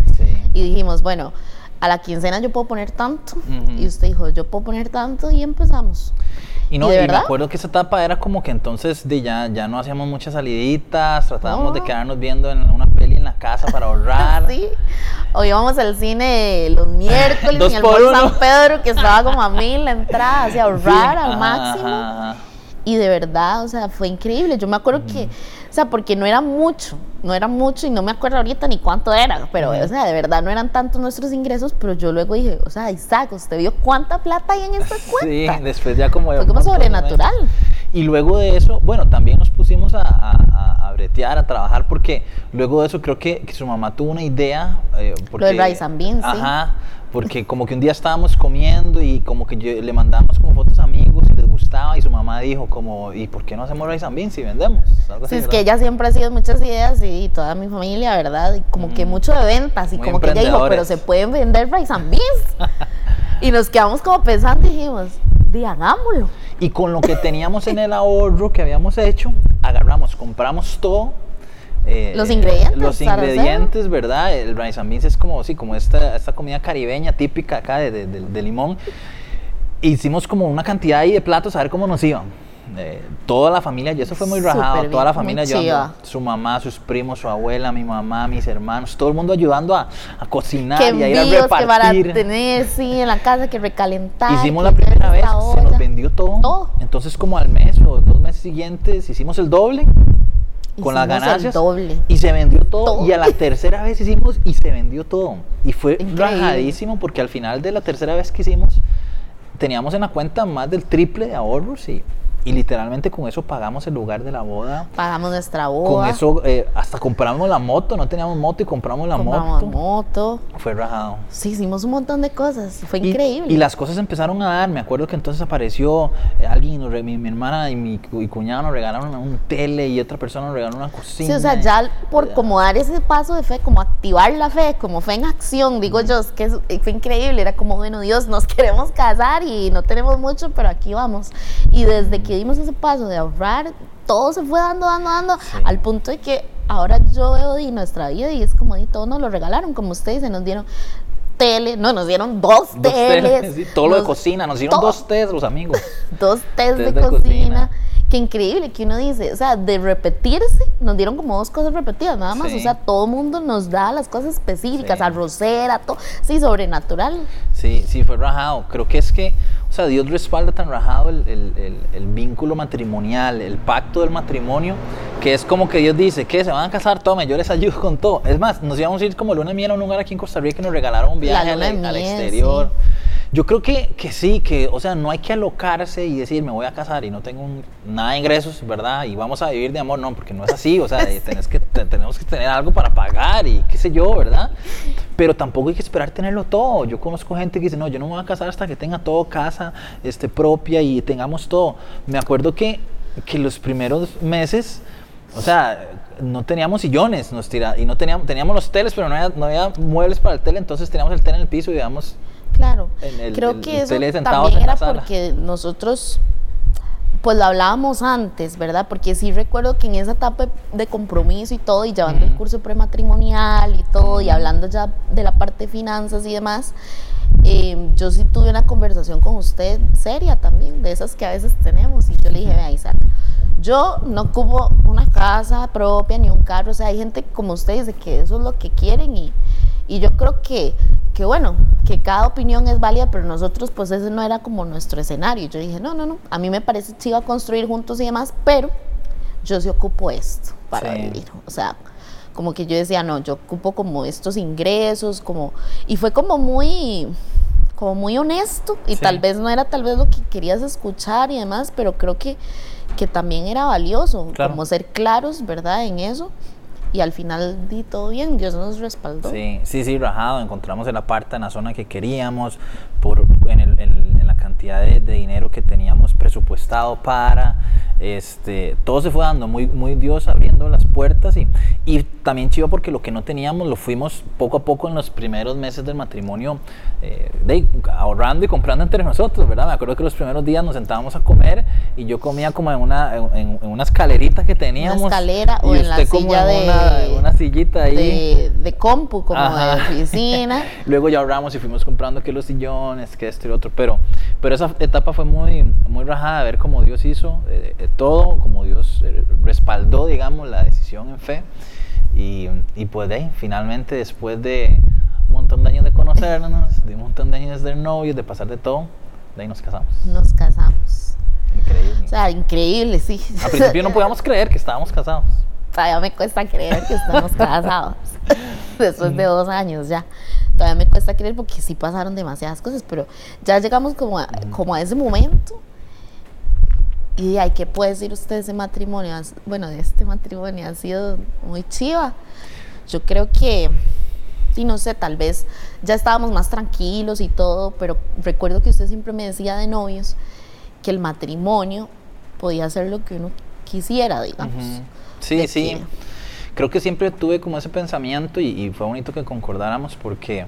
y dijimos, bueno, a la quincena yo puedo poner tanto y usted dijo, yo puedo poner tanto y empezamos. Y no, y, me acuerdo que esa etapa era como que entonces de ya, ya no hacíamos muchas saliditas, tratábamos de quedarnos viendo en una peli en la casa para ahorrar. sí. O íbamos al cine los miércoles en el Mall San Pedro, que estaba como a mil la entrada, así ahorrar al máximo. Y de verdad, o sea, fue increíble. Yo me acuerdo que, o sea, porque no era mucho, no era mucho y no me acuerdo ahorita ni cuánto era, pero, o sea, de verdad no eran tantos nuestros ingresos, pero yo luego dije, o sea, Isaac, ¿usted vio cuánta plata hay en esta cuenta? Sí, después ya como... Fue como sobrenatural. Y luego de eso, bueno, también nos pusimos a, a, a, bretear, a trabajar, porque luego de eso creo que, que su mamá tuvo una idea. Eh, porque, Lo del rice and beans, Ajá, porque como que un día estábamos comiendo y como que yo, le mandamos como fotos a amigos y les gustaba y su mamá dijo como, ¿y por qué no hacemos rice and beans si vendemos? sí, es que ella siempre ha sido muchas ideas y toda mi familia, ¿verdad? Y como que mm. mucho de ventas y como que ella dijo, pero se pueden vender rice and beans. y nos quedamos como pensando y dijimos, di, hagámoslo. Y con lo que teníamos en el ahorro que habíamos hecho, agarramos, compramos todo. Eh, los ingredientes. Los ingredientes, ¿verdad? El rice and beans es como, sí, como esta, esta comida caribeña típica acá de, de, de limón. Hicimos como una cantidad ahí de platos a ver cómo nos iban toda la familia, y eso fue muy rajado, toda la familia ayudando, su mamá, sus primos, su abuela, mi mamá, mis hermanos, todo el mundo ayudando a, a cocinar y a ir a repartir. que para tener, sí, en la casa, que recalentar. Hicimos la primera vez, se nos vendió todo. Entonces como al mes o dos meses siguientes hicimos el doble con las ganancias doble. y se vendió todo, y a la tercera vez hicimos y se vendió todo y fue rajadísimo porque al final de la tercera vez que hicimos teníamos en la cuenta más del triple de ahorros y y literalmente con eso pagamos el lugar de la boda. Pagamos nuestra boda. Con eso eh, hasta compramos la moto, no teníamos moto y compramos la compramos moto. moto. Fue rajado. Sí, hicimos un montón de cosas, fue increíble. Y las cosas empezaron a dar, me acuerdo que entonces apareció eh, alguien, mi, hermana y mi cuñado nos regalaron un tele y otra persona nos regaló una cocina. Sí, o sea, ya por como dar ese paso de fe, como activar la fe, como fe en acción, digo yo, es que fue increíble, era como, bueno, Dios, nos queremos casar y no tenemos mucho, pero aquí vamos. Y desde que dimos ese paso de ahorrar, todo se fue dando, dando, dando, al punto de que ahora yo veo y nuestra vida y es como y todo nos lo regalaron, como ustedes se nos dieron tele, no, nos dieron dos, teles. todo lo de cocina, nos dieron dos tés los amigos. dos tés, de, cocina qué increíble que uno dice, o sea, de repetirse, nos dieron como dos cosas repetidas, nada más, o sea, todo el mundo nos da las cosas específicas, arrocera, todo, sí, sobrenatural. Sí, sí, fue rajado, creo que es que, sea, Dios respalda tan rajado el, el, el, vínculo matrimonial, el pacto del matrimonio, que es como que Dios dice, que se van a casar, tome, yo les ayudo con todo. Es más, nos íbamos a ir como luna miel a un lugar aquí en Costa Rica que nos regalaron un viaje al, al, exterior. Yo creo que, que, sí, que, o sea, no hay que alocarse y decir, me voy a casar y no tengo nada de ingresos, ¿verdad? Y vamos a vivir de amor, no, porque no es así, o sea, tenés que, tenemos que tener algo para pagar y qué sé yo, ¿verdad? Pero tampoco hay que esperar tenerlo todo. Yo conozco gente que dice, no, yo no me voy a casar hasta que tenga todo casa este, propia y tengamos todo. Me acuerdo que, que los primeros meses, o sea, no teníamos sillones nos tira, y no teníamos, teníamos los teles, pero no había, no había muebles para el tele, entonces teníamos el tele en el piso y íbamos Claro, creo que eso también era porque nosotros, pues lo hablábamos antes, ¿verdad? Porque sí recuerdo que en esa etapa de compromiso y todo, y llevando el curso prematrimonial y todo, y hablando ya de la parte de finanzas y demás, em, yo sí tuve una conversación con usted seria también, de esas que a veces tenemos, y yo le dije, vea Isaac, yo no ocupo una casa propia ni un carro, o sea, hay gente como ustedes de que eso es lo que quieren y, y yo creo que que bueno, que cada opinión es válida, pero nosotros pues ese no era como nuestro escenario. Yo dije, no, no, no, a mí me parece que iba a construir juntos y demás, pero yo sí ocupo esto para vivir. O sea, como que yo decía, no, yo ocupo como estos ingresos, como, y fue como muy, como muy honesto, y tal vez no era tal vez lo que querías escuchar y demás, pero creo que, que también era valioso, como ser claros, ¿verdad? En eso y al final di todo bien, Dios nos respaldó. Sí, sí, sí, rajado, encontramos el aparta en la zona que queríamos, por, en, el, en, la cantidad de, dinero que teníamos presupuestado para, este, todo se fue dando, muy, muy Dios abriendo las puertas y también chido porque lo que no teníamos lo fuimos poco a poco en los primeros meses del matrimonio eh, de, ahorrando y comprando entre nosotros, ¿verdad? Me acuerdo que los primeros días nos sentábamos a comer y yo comía como en una, en, una escalerita que teníamos. Una escalera o en la silla de... Una, sillita ahí. De, de compu, como de oficina. Luego ya ahorramos y fuimos comprando que los sillones, que esto y otro, pero, pero esa etapa fue muy, muy rajada de ver cómo Dios hizo. Eh, todo, como Dios eh, respaldó, digamos, la decisión en fe. Y, y pues de ahí, finalmente después de un montón de años de conocernos, de un montón de años de novios, de pasar de todo, de ahí nos casamos. Nos casamos. Increíble. O sea, increíble, sí. Al principio no podíamos creer que estábamos casados. Todavía me cuesta creer que estamos casados. Después de dos años ya. Todavía me cuesta creer porque sí pasaron demasiadas cosas, pero ya llegamos como a, como a ese momento. Y hay que puede decir usted ese matrimonio, bueno, de este matrimonio ha sido muy chiva. Yo creo que, y no sé, tal vez ya estábamos más tranquilos y todo, pero recuerdo que usted siempre me decía de novios que el matrimonio podía ser lo que uno quisiera, digamos. Sí, sí. Creo que siempre tuve como ese pensamiento y, y, fue bonito que concordáramos porque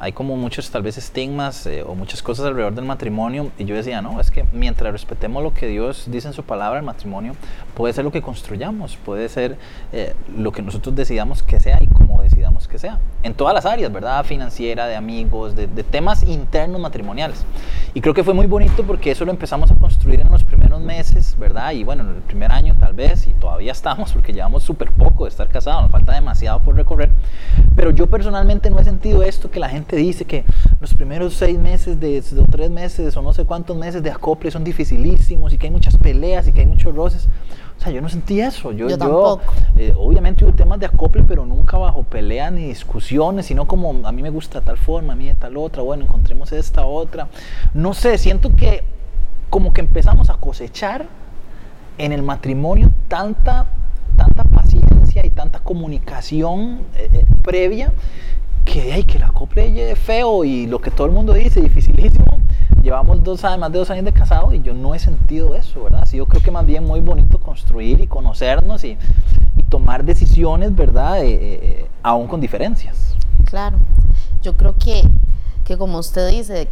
hay como muchos tal vez estigmas eh, o muchas cosas alrededor del matrimonio y yo decía, no, es que mientras respetemos lo que Dios dice en su palabra, el matrimonio puede ser lo que construyamos, puede ser eh, lo que nosotros decidamos que sea y como decidamos que sea, en todas las áreas, ¿verdad? Financiera, de amigos, de, de temas internos matrimoniales. Y creo que fue muy bonito porque eso lo empezamos a construir en los primeros meses, ¿verdad? Y bueno, en el primer año tal vez, y todavía estamos porque llevamos súper poco de estar casados, nos falta demasiado por recorrer, pero yo personalmente no he sentido esto que la gente dice que los primeros seis meses de, o tres meses o no sé cuántos meses de acople son dificilísimos y que hay muchas peleas y que hay muchos roces. O sea, yo no sentí eso. Yo, yo, eh, obviamente hubo temas de acople, pero nunca bajo pelea ni discusiones, sino como a mí me gusta tal forma, a mí de tal otra, bueno, encontremos esta otra. No sé, siento que como que empezamos a cosechar en el matrimonio tanta, tanta paciencia y tanta comunicación eh, eh, previa que, hay que la acople es feo y lo que todo el mundo dice, dificilísimo. Llevamos dos, más de dos años de casado y yo no he sentido eso, ¿verdad? Sí, yo creo que más bien muy bonito construir y conocernos y, y tomar decisiones, ¿verdad? Eh, eh, aún con diferencias. Claro, yo creo que, que como usted dice,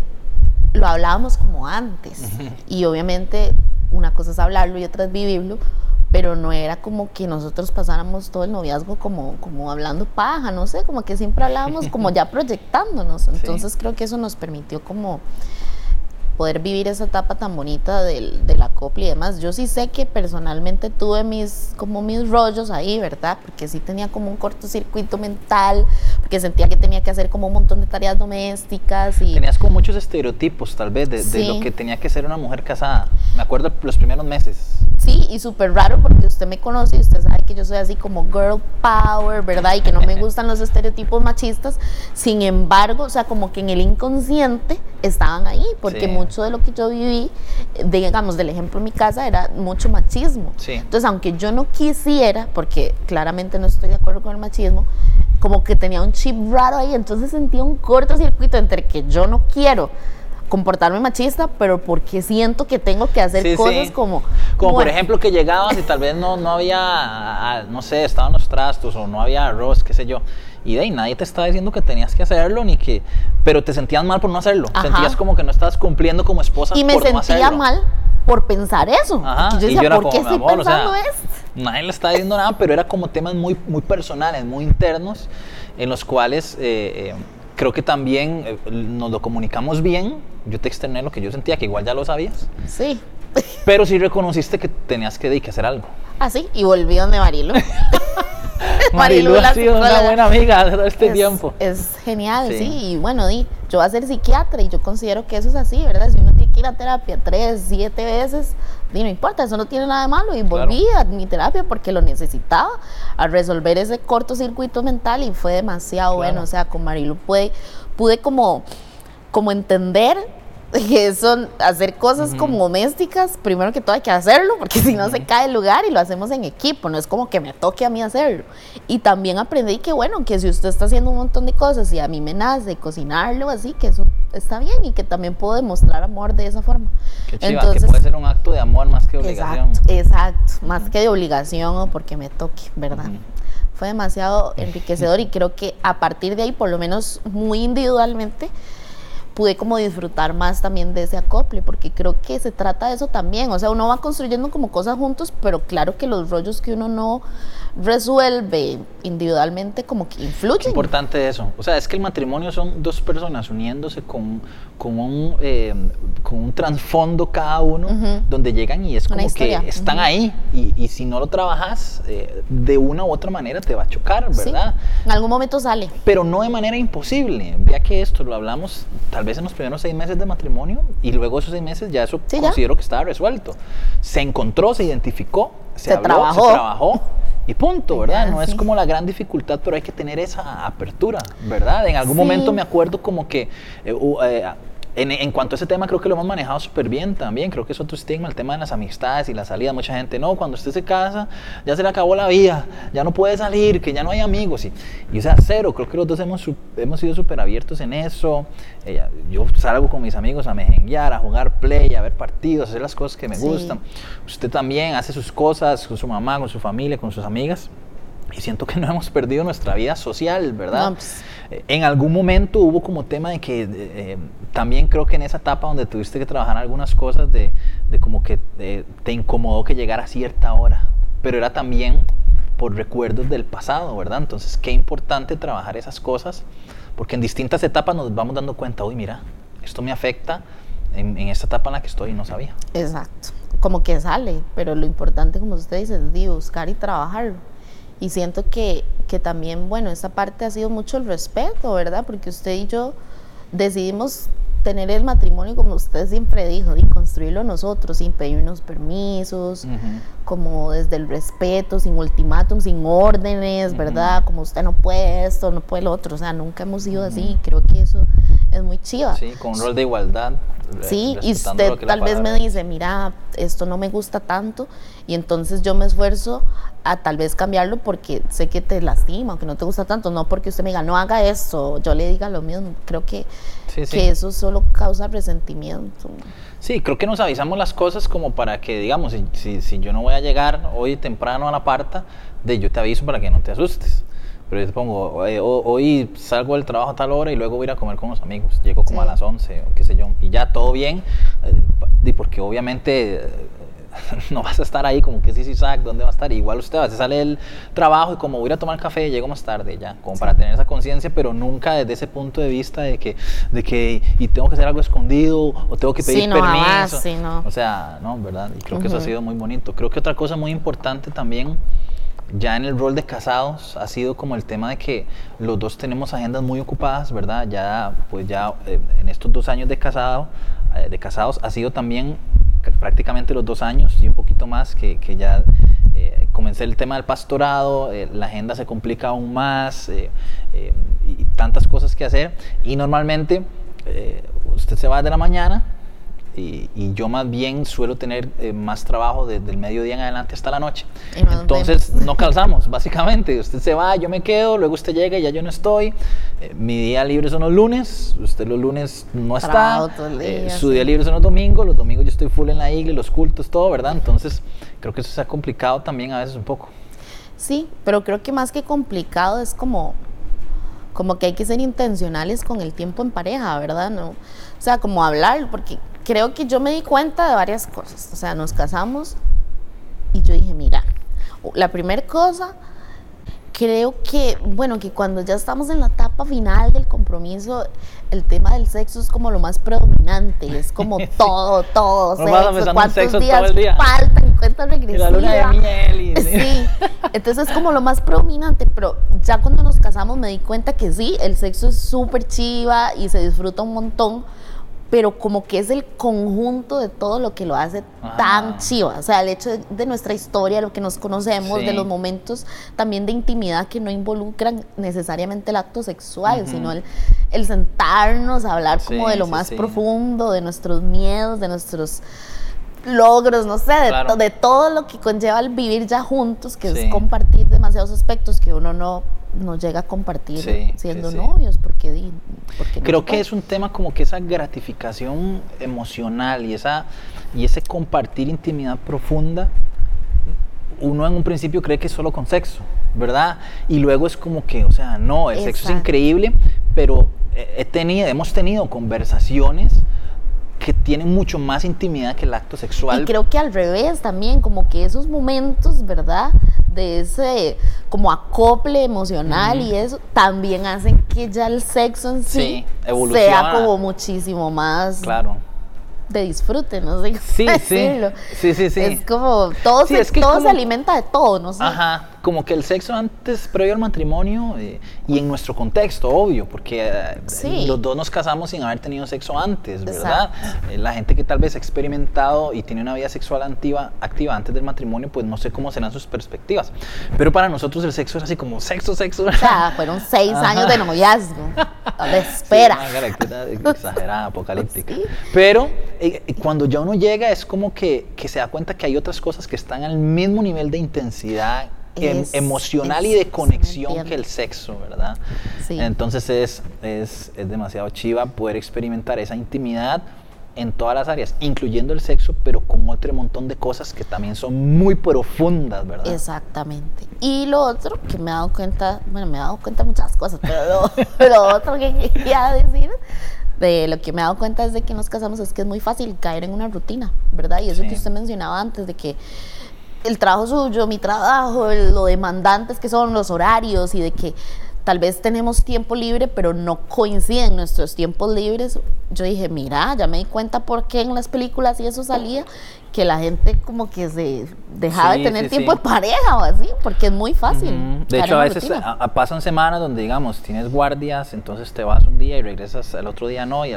lo hablábamos como antes y obviamente una cosa es hablarlo y otra es vivirlo, pero no era como que nosotros pasáramos todo el noviazgo como, como hablando paja, no sé, como que siempre hablábamos como ya proyectándonos. Entonces sí. creo que eso nos permitió como poder vivir esa etapa tan bonita del, del acople y demás. Yo sí sé que personalmente tuve mis, como mis rollos ahí, ¿verdad? Porque sí tenía como un cortocircuito mental, porque sentía que tenía que hacer como un montón de tareas domésticas. Y... Tenías como muchos estereotipos, tal vez, de, sí. de lo que tenía que ser una mujer casada. Me acuerdo los primeros meses. Sí, y súper raro porque usted me conoce y usted sabe que yo soy así como girl power, ¿verdad? Y que no me gustan los estereotipos machistas. Sin embargo, o sea, como que en el inconsciente estaban ahí, porque sí. Mucho de lo que yo viví, digamos, del ejemplo en mi casa, era mucho machismo. Sí. Entonces, aunque yo no quisiera, porque claramente no estoy de acuerdo con el machismo, como que tenía un chip raro ahí, entonces sentía un cortocircuito entre que yo no quiero comportarme machista, pero porque siento que tengo que hacer sí, cosas sí. como... Como por ejemplo que llegabas y tal vez no, no había, no sé, estaban los trastos o no había arroz, qué sé yo. Y de ahí nadie te estaba diciendo que tenías que hacerlo, ni que... Pero te sentías mal por no hacerlo. Ajá. Sentías como que no estabas cumpliendo como esposa Y me por no sentía hacerlo. mal por pensar eso. Ajá, Y yo y decía, yo era ¿por qué estoy "Mi amor, o sea, pensando esto? Nadie le estaba diciendo nada, pero era como temas muy, muy personales, muy internos, en los cuales eh, eh, creo que también eh, nos lo comunicamos bien. Yo te externé lo que yo sentía, que igual ya lo sabías, Sí. pero sí reconociste que tenías que, que hacer algo. Así, y volví donde Marilu. Marilu ha sido una buena amiga de este es, tiempo. Es genial, Sí. sí. Y bueno, di, yo voy a ser psiquiatra y yo considero que eso es así, ¿verdad? Si uno tiene que ir a terapia tres, siete veces, di, no importa, eso no tiene nada de malo. Y volví a mi terapia porque lo necesitaba, a resolver ese cortocircuito mental y fue demasiado Claro. bueno. O sea, con Marilu pude, pude como, como entender que son hacer cosas como domésticas, primero que todo hay que hacerlo, porque si no se cae el lugar y lo hacemos en equipo, no es como que me toque a mí hacerlo. Y también aprendí que bueno, que si usted está haciendo un montón de cosas y a mí me nace cocinarlo así, que eso está bien y que también puedo demostrar amor de esa forma. Qué chiva, que puede ser un acto de amor más que de obligación. Exacto, exacto, más que de obligación o porque me toque, ¿verdad? Fue demasiado enriquecedor y creo que a partir de ahí, por lo menos muy individualmente, pude como disfrutar más también de ese acople, porque creo que se trata de eso también, o sea, uno va construyendo como cosas juntos, pero claro que los rollos que uno no, resuelve individualmente como que influye. Qué importante eso. O sea, es que el matrimonio son dos personas uniéndose con, con un, eh, con un trasfondo cada uno, donde llegan y es como que están ahí. Y, y, si no lo trabajas, eh, de una u otra manera te va a chocar, ¿verdad? En algún momento sale. Pero no de manera imposible. Vea que esto lo hablamos tal vez en los primeros seis meses de matrimonio y luego esos seis meses ya eso considero que estaba resuelto. Se encontró, se identificó, se, trabajó. se trabajó y punto, ¿verdad? No es como la gran dificultad, pero hay que tener esa apertura, ¿verdad? En algún momento me acuerdo como que eh, eh, en, cuanto a ese tema, creo que lo hemos manejado súper bien también. Creo que es otro estigma, el tema de las amistades y la salida. Mucha gente, no, cuando usted se casa, ya se le acabó la vida, ya no puede salir, que ya no hay amigos. Y, y o sea, cero. Creo que los dos hemos, hemos sido súper abiertos en eso. yo salgo con mis amigos a mejenguear, a jugar play, a ver partidos, a hacer las cosas que me gustan. Usted también hace sus cosas con su mamá, con su familia, con sus amigas. Y siento que no hemos perdido nuestra vida social, ¿verdad? Pues, en algún momento hubo como tema de que eh, también creo que en esa etapa donde tuviste que trabajar algunas cosas de, como que eh, te incomodó que llegara a cierta hora, pero era también por recuerdos del pasado, ¿verdad? Entonces, qué importante trabajar esas cosas, porque en distintas etapas nos vamos dando cuenta, uy, mira, esto me afecta en, esta etapa en la que estoy y no sabía. Exacto, como que sale, pero lo importante, como usted dice, es buscar y trabajar y siento que, que también, bueno, esta parte ha sido mucho el respeto, ¿verdad? Porque usted y yo decidimos tener el matrimonio como usted siempre dijo, y construirlo nosotros, sin pedirnos permisos, como desde el respeto, sin ultimátum, sin órdenes, ¿verdad? Como usted no puede esto, no puede lo otro, o sea, nunca hemos sido así, creo que eso es muy chiva. Sí, con un rol de igualdad. Sí, y usted tal vez me dice, mira, esto no me gusta tanto, y entonces yo me esfuerzo a tal vez cambiarlo porque sé que te lastima o que no te gusta tanto, no porque usted me diga, no haga esto, yo le diga lo mismo, creo que, que eso solo causa resentimiento. Sí, creo que nos avisamos las cosas como para que, digamos, si, si, yo no voy a llegar hoy temprano a la parta, de yo te aviso para que no te asustes. Pero yo te pongo, hoy salgo del trabajo a tal hora y luego voy a ir a comer con los amigos. Llego como a las 11 o qué sé yo. Y ya todo bien. Eh, porque obviamente no vas a estar ahí como que sí, sí, sac, ¿dónde va a estar? Igual usted a veces sale del trabajo y como voy a tomar café, llego más tarde ya, como para tener esa conciencia, pero nunca desde ese punto de vista de que, de que, y tengo que hacer algo escondido o tengo que pedir permiso. O sea, no, ¿verdad? Y creo que eso ha sido muy bonito. Creo que otra cosa muy importante también ya en el rol de casados ha sido como el tema de que los dos tenemos agendas muy ocupadas, ¿verdad? Ya, pues ya eh, en estos dos años de, casado, eh, de casados ha sido también prácticamente los dos años y un poquito más que, que ya eh, comencé el tema del pastorado, eh, la agenda se complica aún más eh, y tantas cosas que hacer y normalmente usted se va de la mañana y, yo más bien suelo tener eh, más trabajo desde el mediodía en adelante hasta la noche. Entonces no calzamos, básicamente. Usted se va, yo me quedo, luego usted llega y ya yo no estoy. Eh, mi día libre son los lunes, usted los lunes no está. Eh, su día libre son los domingos, los domingos yo estoy full en la iglesia, los cultos, todo, ¿verdad? Entonces creo que eso se ha complicado también a veces un poco. Sí, pero creo que más que complicado es como como que hay que ser intencionales con el tiempo en pareja, ¿verdad? No, o sea, como hablar, porque creo que yo me di cuenta de varias cosas. O sea, nos casamos y yo dije, mira, la primera cosa, creo que, bueno, que cuando ya estamos en la etapa final del compromiso, el tema del sexo es como lo más predominante, es como todo, todo, sexo, cuántos días día? faltan, cuenta regresiva. La luna de miel. Sí, entonces es como lo más predominante, pero ya cuando nos casamos me di cuenta que sí, el sexo es súper chiva y se disfruta un montón, pero como que es el conjunto de todo lo que lo hace tan chiva. O sea, el hecho de, nuestra historia, lo que nos conocemos, de los momentos también de intimidad que no involucran necesariamente el acto sexual, sino el, el, sentarnos a hablar como de lo más profundo, de nuestros miedos, de nuestros logros, no sé, de, de, todo lo que conlleva el vivir ya juntos, que es compartir demasiados aspectos que uno no nos llega a compartir siendo novios, porque, creo que es un tema como que esa gratificación emocional y esa y ese compartir intimidad profunda. Uno en un principio cree que es solo con sexo, ¿verdad? Y luego es como que, o sea, no, el sexo es increíble, pero he tenido, hemos tenido conversaciones que tienen mucho más intimidad que el acto sexual. Y creo que al revés también, como que esos momentos, ¿verdad? De ese como acople emocional y eso, también hacen que ya el sexo en sí, sea como muchísimo más... Claro de disfrute, no sé sí, decirlo. Sí, sí, sí. Es como, todo, se, todo se alimenta de todo, no sé. Ajá, como que el sexo antes, previo al matrimonio, eh, y en nuestro contexto, obvio, porque eh, los dos nos casamos sin haber tenido sexo antes, ¿verdad? Eh, la gente que tal vez ha experimentado y tiene una vida sexual activa, activa antes del matrimonio, pues no sé cómo serán sus perspectivas. Pero para nosotros el sexo es así como sexo, sexo. O sea, fueron seis años de noviazgo. de espera. exagerada, apocalíptica. Pero cuando ya uno llega es como que, que se da cuenta que hay otras cosas que están al mismo nivel de intensidad Em, emocional y de conexión que el sexo, ¿verdad? Sí. Entonces es, es, es demasiado chiva poder experimentar esa intimidad en todas las áreas, incluyendo el sexo, pero con otro montón de cosas que también son muy profundas, ¿verdad? Exactamente. Y lo otro que me he dado cuenta, bueno, me he dado cuenta de muchas cosas, pero lo, otro que quería decir de lo que me he dado cuenta es de que nos casamos es que es muy fácil caer en una rutina, ¿verdad? Y eso que usted mencionaba antes de que el trabajo suyo, mi trabajo, lo demandantes que son los horarios y de que tal vez tenemos tiempo libre, pero no coinciden nuestros tiempos libres. Yo dije, mira, ya me di cuenta por qué en las películas y eso salía que la gente como que se dejaba de tener tiempo de pareja o así, porque es muy fácil. De hecho, a veces pasan semanas donde, digamos, tienes guardias, entonces te vas un día y regresas al otro día no, y,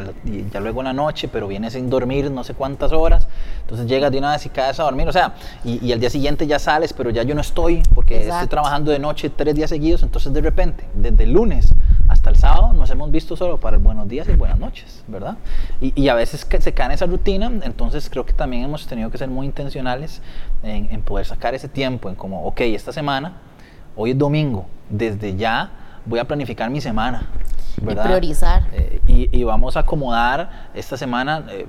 ya luego en la noche, pero vienes sin dormir no sé cuántas horas, entonces llegas de una vez y caes a dormir, o sea, y, al día siguiente ya sales, pero ya yo no estoy, porque estoy trabajando de noche tres días seguidos, entonces de repente, desde el lunes hasta el sábado, nos hemos visto solo para el buenos días y buenas noches, ¿verdad? Y, y a veces se cae en esa rutina, entonces creo que también hemos tenido que ser muy intencionales en, poder sacar ese tiempo, en como, ok, esta semana, hoy es domingo, desde ya voy a planificar mi semana. ¿verdad? Y priorizar. Eh, y, vamos a acomodar esta semana, eh,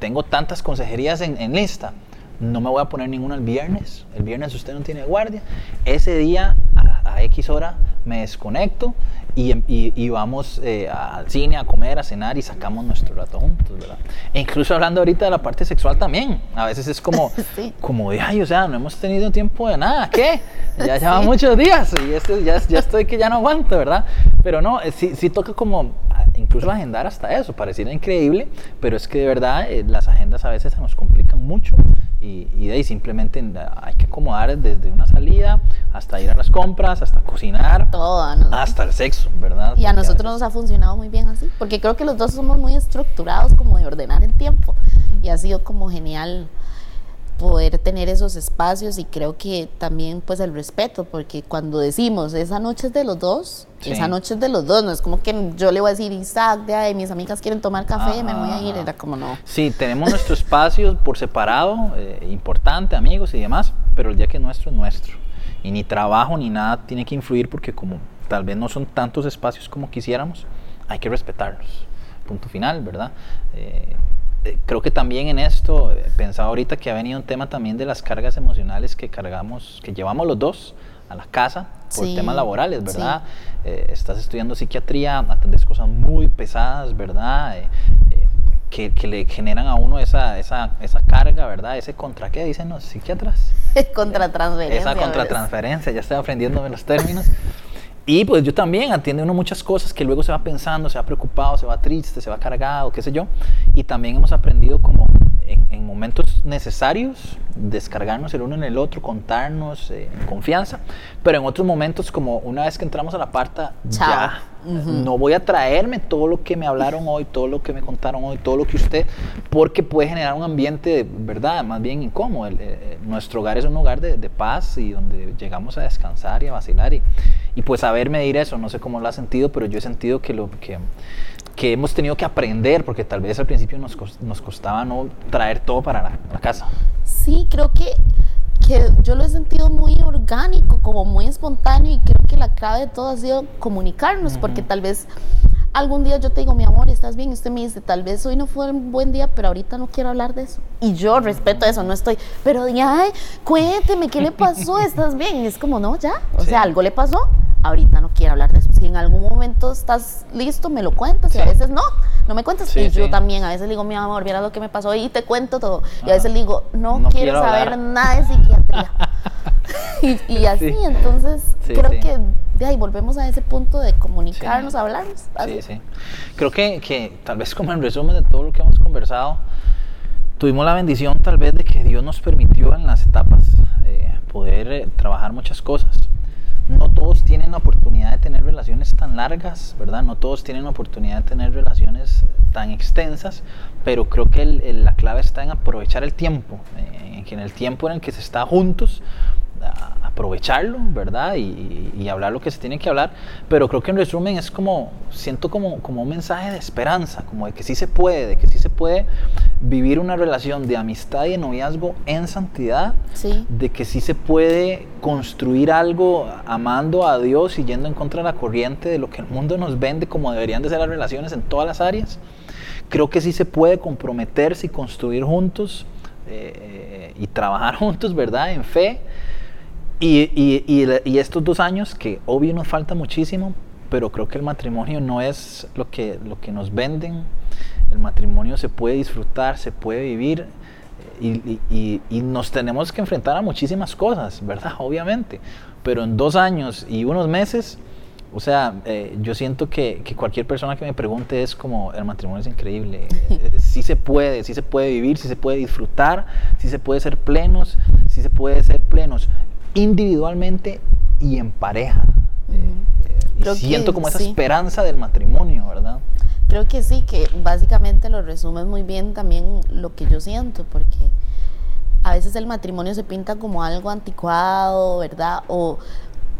tengo tantas consejerías en, en lista, no me voy a poner ninguna el viernes. El viernes usted no tiene guardia. Ese día a, a X hora me desconecto y, vamos eh, al cine a comer, a cenar y sacamos nuestro rato juntos, ¿verdad? E incluso hablando ahorita de la parte sexual también, a veces es como, como de, ay, o sea, no hemos tenido tiempo de nada, ¿qué? Ya llevan muchos días y este, ya, ya estoy que ya no aguanto, ¿verdad? Pero no, eh, sí, sí toca como incluso agendar hasta eso, pareciera increíble, pero es que de verdad eh, las agendas a veces se nos complican mucho y, y, de ahí simplemente hay que acomodar desde una salida hasta ir a las compras, hasta cocinar, Todo, hasta el sexo, ¿verdad? Y a nosotros nos ha funcionado muy bien así, porque creo que los dos somos muy estructurados como de ordenar el tiempo y ha sido como genial poder tener esos espacios y creo que también pues el respeto, porque cuando decimos esa noche es de los dos, esa noche es de los dos, no es como que yo le voy a decir Isaac, de mis amigas quieren tomar café, me voy a ir, era como no. Sí, tenemos nuestro espacio por separado, eh, importante, amigos y demás, pero el día que es nuestro es nuestro. Y ni trabajo ni nada tiene que influir porque como tal vez no son tantos espacios como quisiéramos, hay que respetarlos. Punto final, ¿verdad? Eh, creo que también en esto, eh, pensaba ahorita que ha venido un tema también de las cargas emocionales que cargamos, que llevamos los dos a la casa por temas laborales, ¿verdad? Eh, estás estudiando psiquiatría, atendes cosas muy pesadas, ¿verdad? que, que, le generan a uno esa, esa, esa carga, ¿verdad? Ese contra qué dicen los psiquiatras. contratransferencia. Esa contratransferencia, ya estoy aprendiéndome los términos. Y pues yo también atiende uno muchas cosas que luego se va pensando, se va preocupado, se va triste, se va cargado, qué sé yo. Y también hemos aprendido como en, momentos necesarios descargarnos el uno en el otro, contarnos eh, en confianza, pero en otros momentos como una vez que entramos a la parta, ya no voy a traerme todo lo que me hablaron hoy, todo lo que me contaron hoy, todo lo que usted, porque puede generar un ambiente, ¿verdad? Más bien incómodo. Eh, nuestro hogar es un hogar de, de, paz y donde llegamos a descansar y a vacilar y, y pues saber medir eso, no sé cómo lo ha sentido, pero yo he sentido que lo que que hemos tenido que aprender, porque tal vez al principio nos, nos costaba no traer todo para la, casa. Sí, creo que, que, yo lo he sentido muy orgánico, como muy espontáneo, y creo que la clave de todo ha sido comunicarnos, porque tal vez algún día yo te digo, mi amor, ¿estás bien? Y usted me dice, tal vez hoy no fue un buen día, pero ahorita no quiero hablar de eso. Y yo respeto eso, no estoy, pero ay, cuénteme, ¿qué le pasó? ¿Estás bien? Y es como, no, ya, o sea, algo le pasó, ahorita no quiero hablar de eso. Si en algún momento estás listo, me lo cuentas y a veces no, no me cuentas. y yo también a veces digo, mi amor, mira lo que me pasó y te cuento todo. Y a veces le digo, no, quiero, saber nada de psiquiatría. y, así, entonces creo que de ahí volvemos a ese punto de comunicarnos, hablarnos. Sí, sí. Creo que, que tal vez como en resumen de todo lo que hemos conversado, tuvimos la bendición tal vez de que Dios nos permitió en las etapas eh, poder eh, trabajar muchas cosas no todos tienen la oportunidad de tener relaciones tan largas, ¿verdad? No todos tienen la oportunidad de tener relaciones tan extensas, pero creo que la clave está en aprovechar el tiempo, eh, en el tiempo en el que se está juntos, aprovecharlo, ¿verdad? Y, hablar lo que se tiene que hablar, pero creo que en resumen es como, siento como, como un mensaje de esperanza, como de que sí se puede, de que sí se puede vivir una relación de amistad y de noviazgo en santidad, de que sí se puede construir algo amando a Dios y yendo en contra de la corriente de lo que el mundo nos vende como deberían de ser las relaciones en todas las áreas. Creo que sí se puede comprometerse y construir juntos eh, y trabajar juntos, ¿verdad? En fe y, y, y, estos dos años, que obvio nos falta muchísimo, pero creo que el matrimonio no es lo que, lo que nos venden. El matrimonio se puede disfrutar, se puede vivir y, nos tenemos que enfrentar a muchísimas cosas, ¿verdad? Obviamente. Pero en dos años y unos meses, o sea, eh, yo siento que, que, cualquier persona que me pregunte es como, el matrimonio es increíble. Eh, sí se puede, sí se puede vivir, sí se puede disfrutar, sí se puede ser plenos, sí se puede ser plenos individualmente y en pareja. Eh, y siento como esa esperanza del matrimonio, ¿verdad? Creo que sí, que básicamente lo resume muy bien también lo que yo siento, porque a veces el matrimonio se pinta como algo anticuado, ¿verdad? O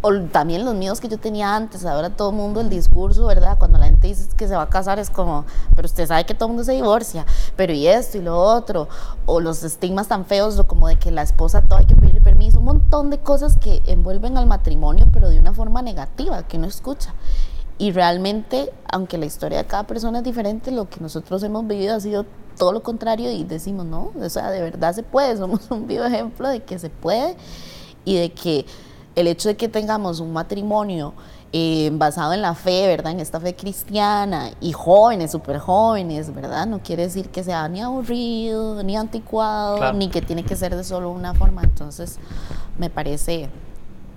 o también los miedos que yo tenía antes, ahora todo el mundo el discurso, ¿verdad? Cuando la gente dice que se va a casar es como, pero usted sabe que todo el mundo se divorcia, pero y esto y lo otro, o los estigmas tan feos, como de que la esposa todo hay que pedirle permiso, un montón de cosas que envuelven al matrimonio, pero de una forma negativa, que uno escucha. Y realmente, aunque la historia de cada persona es diferente, lo que nosotros hemos vivido ha sido todo lo contrario y decimos, no, o sea, de verdad se puede, somos un vivo ejemplo de que se puede y de que el hecho de que tengamos un matrimonio eh, basado en la fe, ¿verdad? En esta fe cristiana y jóvenes, súper jóvenes, ¿verdad? No quiere decir que sea ni aburrido, ni anticuado, ni que tiene que ser de solo una forma. Entonces, me parece,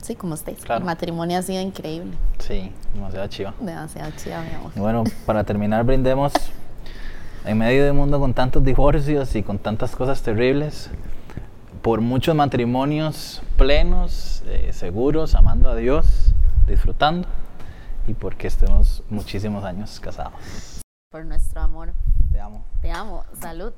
sí, como usted, el matrimonio ha sido increíble. Sí, demasiado chiva. Demasiado chiva, mi amor. Bueno, para terminar, brindemos en medio de un mundo con tantos divorcios y con tantas cosas terribles por muchos matrimonios plenos, eh, seguros, amando a Dios, disfrutando y porque estemos muchísimos años casados. Por nuestro amor. Te amo. Te amo. Salud.